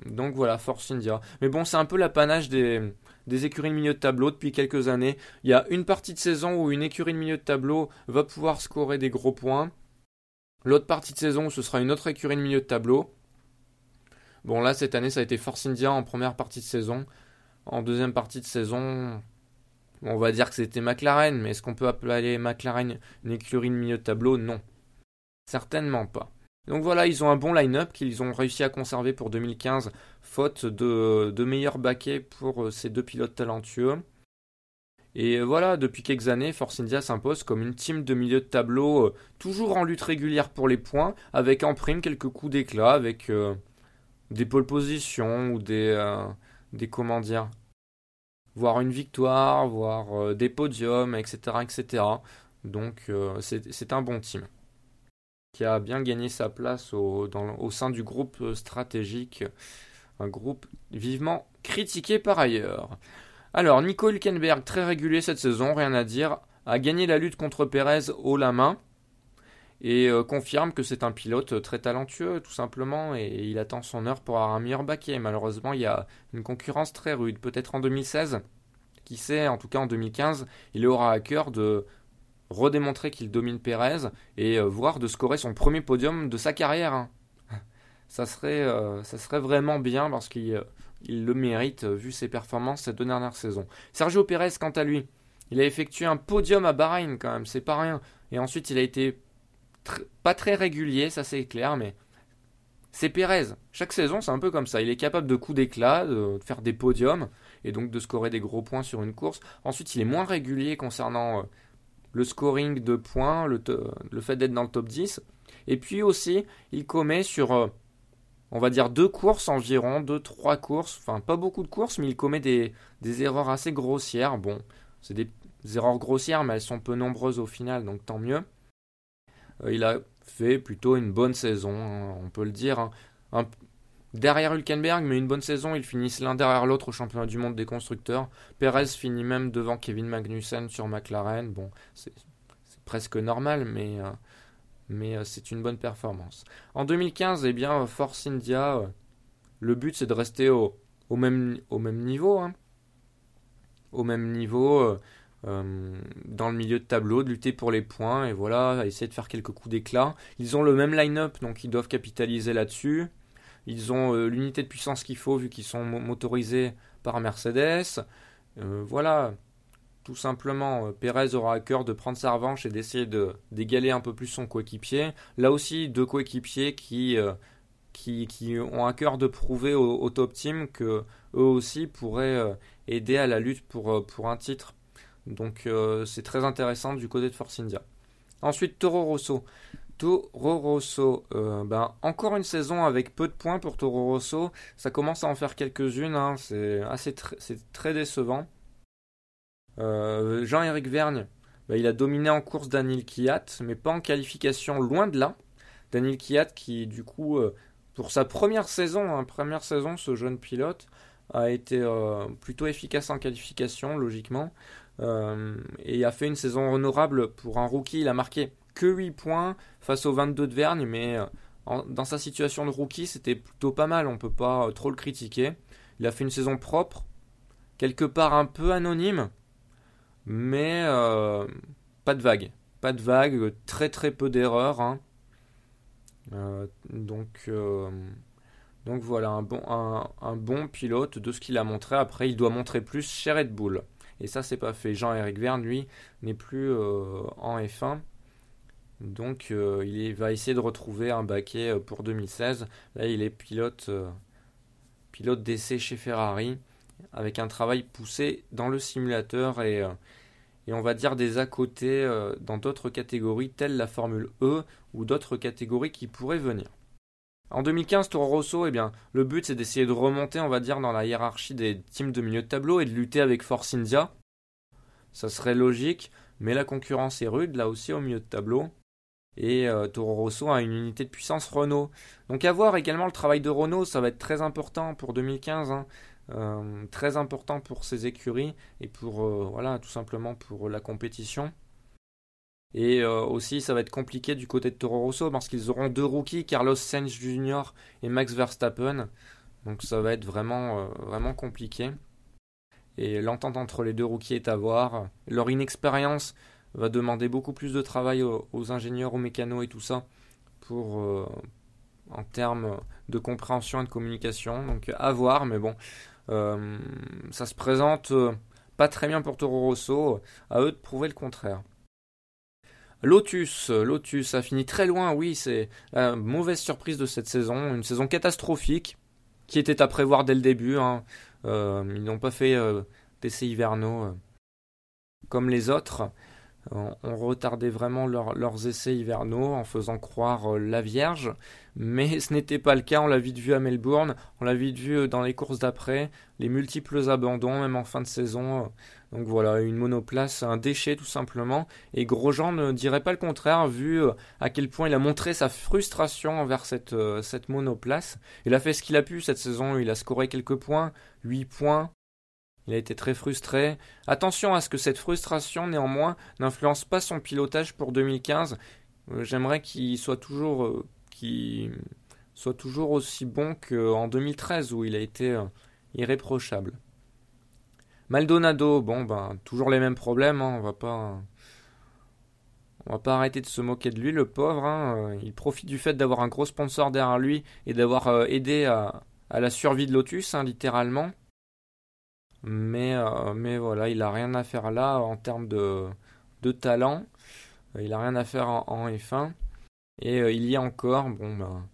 donc voilà, Force India. Mais bon, c'est un peu l'apanage des, des écuries de milieu de tableau depuis quelques années. Il y a une partie de saison où une écurie de milieu de tableau va pouvoir scorer des gros points. L'autre partie de saison où ce sera une autre écurie de milieu de tableau. Bon là cette année ça a été Force India en première partie de saison. En deuxième partie de saison, on va dire que c'était McLaren, mais est-ce qu'on peut appeler McLaren une écurie de milieu de tableau? Non. Certainement pas. Donc voilà, ils ont un bon line-up qu'ils ont réussi à conserver pour 2015, faute de, meilleurs baquets pour euh, ces deux pilotes talentueux. Et voilà, depuis quelques années, Force India s'impose comme une team de milieu de tableau, euh, toujours en lutte régulière pour les points, avec en prime quelques coups d'éclat, avec euh, des pole positions ou des, des comment dire, voire une victoire, voire des podiums, etc., etc. Donc c'est un bon team qui a bien gagné sa place au, au sein du groupe stratégique, un groupe vivement critiqué par ailleurs. Alors, Nico Hülkenberg, très régulier cette saison, rien à dire, a gagné la lutte contre Perez haut la main et euh, confirme que c'est un pilote très talentueux, tout simplement, et il attend son heure pour avoir un meilleur baquet. Malheureusement, il y a une concurrence très rude. Peut-être en 2016, qui sait, en tout cas en 2015, il aura à cœur de redémontrer qu'il domine Pérez et euh, voir de scorer son premier podium de sa carrière. Hein. ça serait, ça serait vraiment bien parce qu'il il le mérite vu ses performances ces deux dernières saisons. Sergio Pérez, quant à lui, il a effectué un podium à Bahreïn quand même, c'est pas rien. Et ensuite, il a été pas très régulier, ça c'est clair, mais c'est Pérez. Chaque saison, c'est un peu comme ça. Il est capable de coups d'éclat, de faire des podiums et donc de scorer des gros points sur une course. Ensuite, il est moins régulier concernant euh, le scoring de points, le, fait d'être dans le top 10. Et puis aussi, il commet sur, euh, on va dire, deux courses environ, deux, trois courses, enfin pas beaucoup de courses, mais il commet des erreurs assez grossières. Bon, c'est des erreurs grossières, mais elles sont peu nombreuses au final, donc tant mieux. Euh, il a fait plutôt une bonne saison, hein, on peut le dire. Hein. derrière Hülkenberg, mais une bonne saison, ils finissent l'un derrière l'autre au championnat du monde des constructeurs. Perez finit même devant Kevin Magnussen sur McLaren. Bon, c'est presque normal, mais, euh, euh, c'est une bonne performance. En 2015, eh bien, Force India, le but c'est de rester au, au, même, au même niveau. Hein. Au même niveau. Euh, dans le milieu de tableau, de lutter pour les points et voilà, essayer de faire quelques coups d'éclat. Ils ont le même line-up, donc ils doivent capitaliser là-dessus. Ils ont euh, l'unité de puissance qu'il faut vu qu'ils sont motorisés par Mercedes. Euh, voilà, tout simplement, Perez aura à cœur de prendre sa revanche et d'essayer d'égaler un peu plus son coéquipier. Là aussi, deux coéquipiers qui, qui, qui, ont à cœur de prouver au, au, top team que eux aussi pourraient aider à la lutte pour, pour un titre donc euh, c'est très intéressant du côté de Force India. Ensuite Toro Rosso. Toro Rosso, euh, ben, encore une saison avec peu de points pour Toro Rosso. Ça commence à en faire quelques-unes. Hein. C'est assez très décevant. Euh, Jean-Éric Vergne, ben, il a dominé en course Daniel Kiat, mais pas en qualification, loin de là. Daniel Kiat qui du coup, pour sa première saison, hein, première saison, ce jeune pilote a été plutôt efficace en qualification, logiquement. Euh, et il a fait une saison honorable pour un rookie. Il a marqué que 8 points face aux 22 de Vergne, mais euh, dans sa situation de rookie, c'était plutôt pas mal. On peut pas euh, trop le critiquer. Il a fait une saison propre, quelque part un peu anonyme, mais pas de vague. Pas de vague, très très peu d'erreurs. Hein. donc, donc voilà, un bon, un bon pilote de ce qu'il a montré. Après, il doit montrer plus chez Red Bull. Et ça, c'est pas fait. Jean-Éric Verne, lui, n'est plus euh, en F1. Donc, euh, il va essayer de retrouver un baquet euh, pour 2016. Là, il est pilote, pilote d'essai chez Ferrari, avec un travail poussé dans le simulateur et, et on va dire des à côté dans d'autres catégories, telles la Formule E ou d'autres catégories qui pourraient venir. En 2015, Toro Rosso, eh bien, le but c'est d'essayer de remonter, on va dire, dans la hiérarchie des teams de milieu de tableau et de lutter avec Force India. Ça serait logique, mais la concurrence est rude, là aussi au milieu de tableau. Et euh, Toro Rosso a une unité de puissance Renault. Donc à voir également le travail de Renault, ça va être très important pour 2015. Hein. Euh, très important pour ses écuries et pour euh, voilà tout simplement pour la compétition. Et euh, aussi, ça va être compliqué du côté de Toro Rosso parce qu'ils auront deux rookies, Carlos Sainz Jr. et Max Verstappen. Donc ça va être vraiment, euh, vraiment compliqué. Et l'entente entre les deux rookies est à voir. Leur inexpérience va demander beaucoup plus de travail aux, ingénieurs, aux mécanos et tout ça pour euh, en termes de compréhension et de communication. Donc à voir, mais bon, ça se présente pas très bien pour Toro Rosso. À eux de prouver le contraire. Lotus, Lotus a fini très loin, oui, c'est la mauvaise surprise de cette saison, une saison catastrophique qui était à prévoir dès le début. Hein. Euh, ils n'ont pas fait euh, d'essais hivernaux euh, comme les autres. On, retardait vraiment leurs essais hivernaux en faisant croire la Vierge, mais ce n'était pas le cas. On l'a vite vu à Melbourne, on l'a vite vu dans les courses d'après, les multiples abandons, même en fin de saison. Donc voilà, une monoplace, un déchet tout simplement. Et Grosjean ne dirait pas le contraire, vu euh, à quel point il a montré sa frustration envers cette, euh, cette monoplace. Il a fait ce qu'il a pu cette saison, il a scoré quelques points, 8 points. Il a été très frustré. Attention à ce que cette frustration, néanmoins, n'influence pas son pilotage pour 2015. Euh, j'aimerais qu'il soit toujours, qu'il soit toujours aussi bon qu'en 2013, où il a été irréprochable. Maldonado, bon ben toujours les mêmes problèmes, hein, on va pas On va pas arrêter de se moquer de lui, le pauvre. Hein. Il profite du fait d'avoir un gros sponsor derrière lui et d'avoir euh, aidé à, la survie de Lotus, hein, littéralement. Mais, euh, mais voilà, il a rien à faire là en termes de, de talent. Il a rien à faire en, F1. Et il y a encore, bon ben,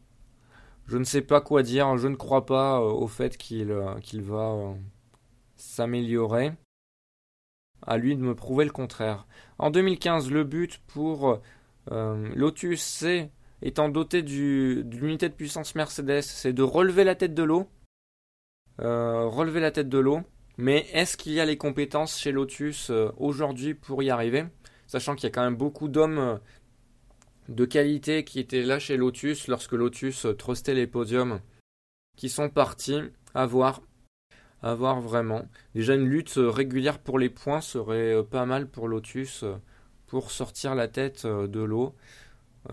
je ne sais pas quoi dire. Je ne crois pas au fait qu'il va s'améliorer. À lui de me prouver le contraire. En 2015, le but pour euh, Lotus, c'est, étant doté de l'unité de puissance Mercedes, c'est de relever la tête de l'eau. Euh, relever la tête de l'eau. Mais est-ce qu'il y a les compétences chez Lotus euh, aujourd'hui pour y arriver? Sachant qu'il y a quand même beaucoup d'hommes de qualité qui étaient là chez Lotus lorsque Lotus trustait les podiums, qui sont partis à voir à voir vraiment. Déjà une lutte régulière pour les points serait euh, pas mal pour Lotus euh, pour sortir la tête euh, de l'eau.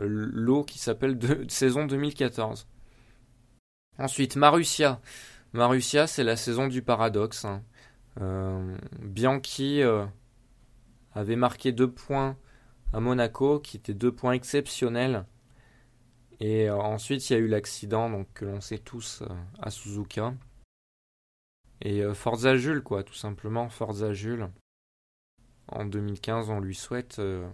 L'eau qui s'appelle saison 2014. Ensuite, Marussia. Marussia, c'est la saison du paradoxe. Hein. Bianchi avait marqué deux points à Monaco, qui étaient deux points exceptionnels. Et ensuite, il y a eu l'accident, donc que l'on sait tous à Suzuka. Et euh, Forza Jules, quoi, tout simplement, Forza Jules. En 2015, on lui souhaite euh,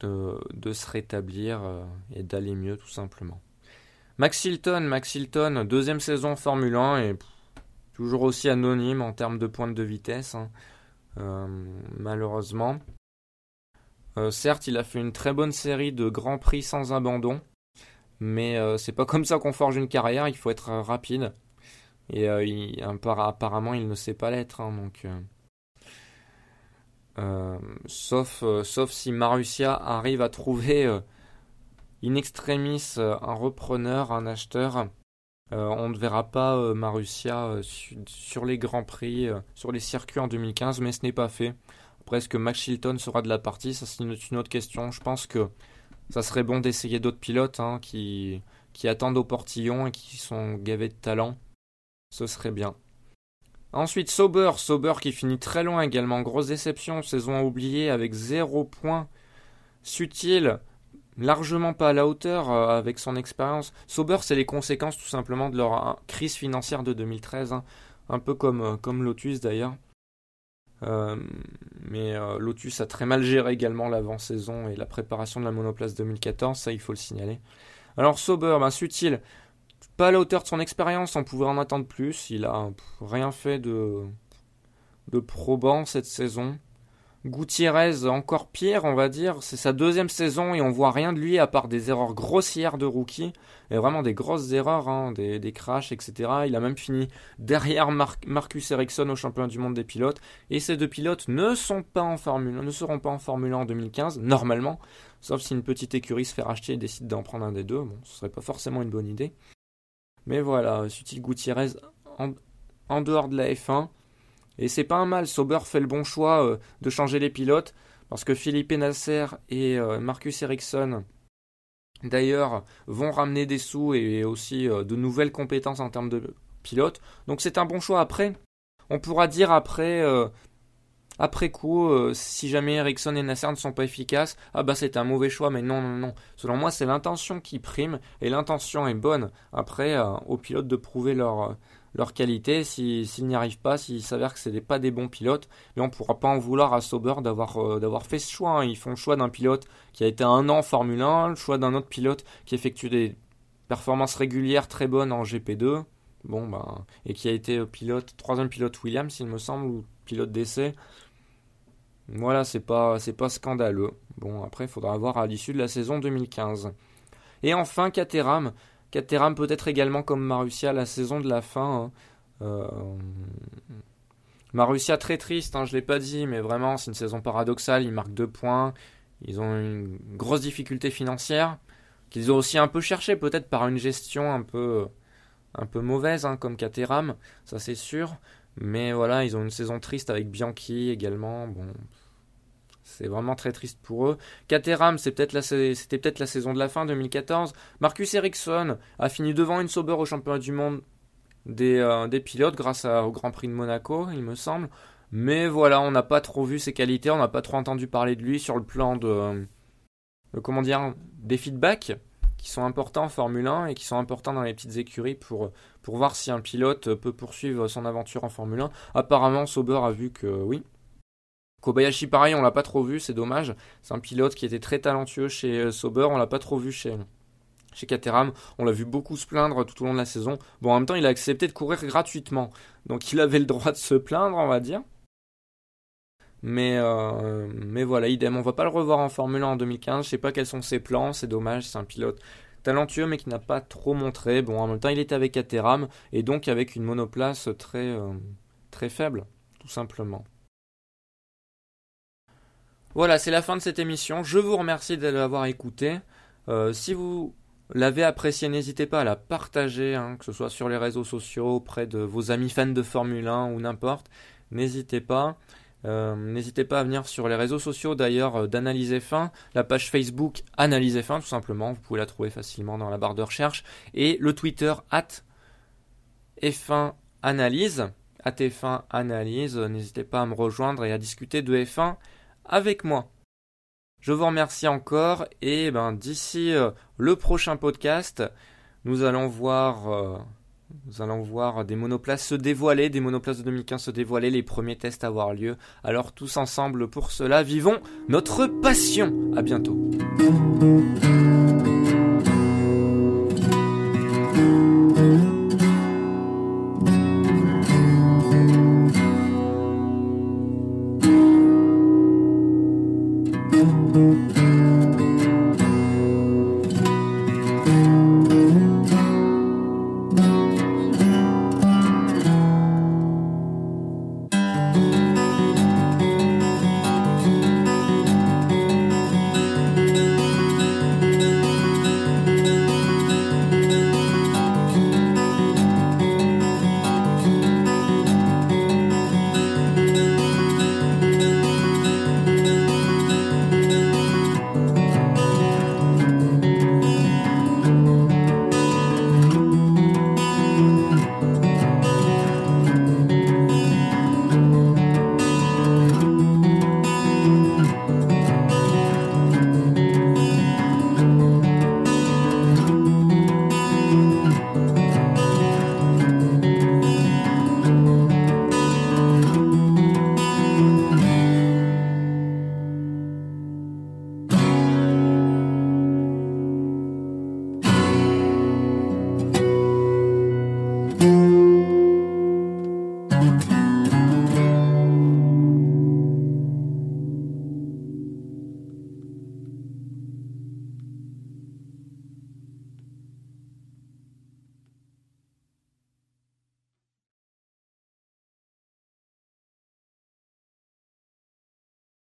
de, se rétablir euh, et d'aller mieux, tout simplement. Max Hilton, Max Hilton, deuxième saison Formule 1 et toujours aussi anonyme en termes de pointe de vitesse, hein. malheureusement. certes, il a fait une très bonne série de grands prix sans abandon, mais c'est pas comme ça qu'on forge une carrière, il faut être rapide. Et euh, apparemment, il ne sait pas l'être. Hein, donc, euh, euh, sauf, sauf si Marussia arrive à trouver in extremis un repreneur, un acheteur. On ne verra pas Marussia sur les grands prix, sur les circuits en 2015, mais ce n'est pas fait. Après, est-ce que Max Chilton sera de la partie? Ça, c'est une, autre question. Je pense que ça serait bon d'essayer d'autres pilotes hein, qui, attendent au portillon et qui sont gavés de talent. Ce serait bien. Ensuite, Sauber. Sauber qui finit très loin également. Grosse déception. Saison oubliée avec 0 points. Sutil. Largement pas à la hauteur euh, avec son expérience. Sauber, c'est les conséquences tout simplement de leur euh, crise financière de 2013. Hein. Un peu comme, euh, Lotus d'ailleurs. mais Lotus a très mal géré également l'avant-saison et la préparation de la monoplace 2014, ça il faut le signaler. Alors Sauber, ben, Sutil, pas à la hauteur de son expérience, on pouvait en attendre plus. Il a rien fait de probant cette saison. Gutiérrez, encore pire, on va dire. C'est sa deuxième saison et on voit rien de lui à part des erreurs grossières de rookie. Et vraiment des grosses erreurs, hein, des, des, crashs, etc. Il a même fini derrière Marcus Ericsson au championnat du monde des pilotes. Et ces deux pilotes ne, sont pas en Formule, ne seront pas en Formule 1 en 2015, normalement. Sauf si une petite écurie se fait racheter et décide d'en prendre un des deux. Bon, ce serait pas forcément une bonne idée. Mais voilà, Sutil Gutiérrez en, dehors de la F1. Et c'est pas un mal, Sauber fait le bon choix euh, de changer les pilotes. Parce que Philippe Nasser et euh, Marcus Ericsson, d'ailleurs, vont ramener des sous et aussi euh, de nouvelles compétences en termes de pilote. Donc c'est un bon choix. Après, on pourra dire après, après coup, si jamais Ericsson et Nasser ne sont pas efficaces, ah bah c'est un mauvais choix, mais non, non, non. Selon moi, c'est l'intention qui prime, et l'intention est bonne. Après, aux pilotes de prouver leur, leur qualité, s'ils n'y arrivent pas, s'il s'avère que ce n'est pas des bons pilotes, mais on ne pourra pas en vouloir à Sauber d'avoir d'avoir fait ce choix. Hein. Ils font le choix d'un pilote qui a été un an en Formule 1, le choix d'un autre pilote qui effectue des performances régulières très bonnes en GP2, bon ben, et qui a été pilote, troisième pilote Williams, il me semble, ou pilote d'essai. Voilà, c'est pas, pas scandaleux. Bon, après, il faudra voir à l'issue de la saison 2015. Et enfin, Caterham. Caterham peut-être également comme Marussia la saison de la fin. Hein. Euh, Marussia très triste, hein, je l'ai pas dit, mais vraiment c'est une saison paradoxale. Ils marquent deux points. Ils ont une grosse difficulté financière qu'ils ont aussi un peu cherché, peut-être par une gestion un peu, un peu mauvaise, hein, comme Caterham, ça c'est sûr. Mais voilà, ils ont une saison triste avec Bianchi également. Bon, c'est vraiment très triste pour eux. Caterham, c'était peut-être la saison de la fin 2014. Marcus Ericsson a fini devant une Sauber au championnat du monde des, euh, pilotes grâce au Grand Prix de Monaco, il me semble. Mais voilà, on n'a pas trop vu ses qualités, on n'a pas trop entendu parler de lui sur le plan de, dire, des feedbacks qui sont importants en Formule 1 et qui sont importants dans les petites écuries pour, pour voir si un pilote peut poursuivre son aventure en Formule 1. Apparemment, Sauber a vu que oui. Kobayashi, pareil, on l'a pas trop vu, c'est dommage. C'est un pilote qui était très talentueux chez Sauber, on l'a pas trop vu chez, chez Caterham. On l'a vu beaucoup se plaindre tout au long de la saison. Bon, en même temps, il a accepté de courir gratuitement. Donc il avait le droit de se plaindre, on va dire. Mais, euh, voilà, idem. On va pas le revoir en Formule 1 en 2015. Je sais pas quels sont ses plans. C'est dommage. C'est un pilote talentueux, mais qui n'a pas trop montré. Bon, en même temps, il était avec Caterham et donc avec une monoplace très, euh, très faible, tout simplement. Voilà, c'est la fin de cette émission. Je vous remercie de l'avoir écouté. Euh, si vous l'avez apprécié, n'hésitez pas à la partager, hein, que ce soit sur les réseaux sociaux, auprès de vos amis fans de Formule 1 ou n'importe. N'hésitez pas. Euh, n'hésitez pas à venir sur les réseaux sociaux d'ailleurs euh, d'Analyse F1, la page Facebook Analyse F1 tout simplement, vous pouvez la trouver facilement dans la barre de recherche, et le Twitter at F1 Analyse, at F1 Analyse, n'hésitez pas à me rejoindre et à discuter de F1 avec moi. Je vous remercie encore et ben, d'ici euh, le prochain podcast, nous allons voir, euh, nous allons voir des monoplaces se dévoiler, des monoplaces de 2015 se dévoiler, les premiers tests avoir lieu. Alors tous ensemble pour cela, vivons notre passion. À bientôt.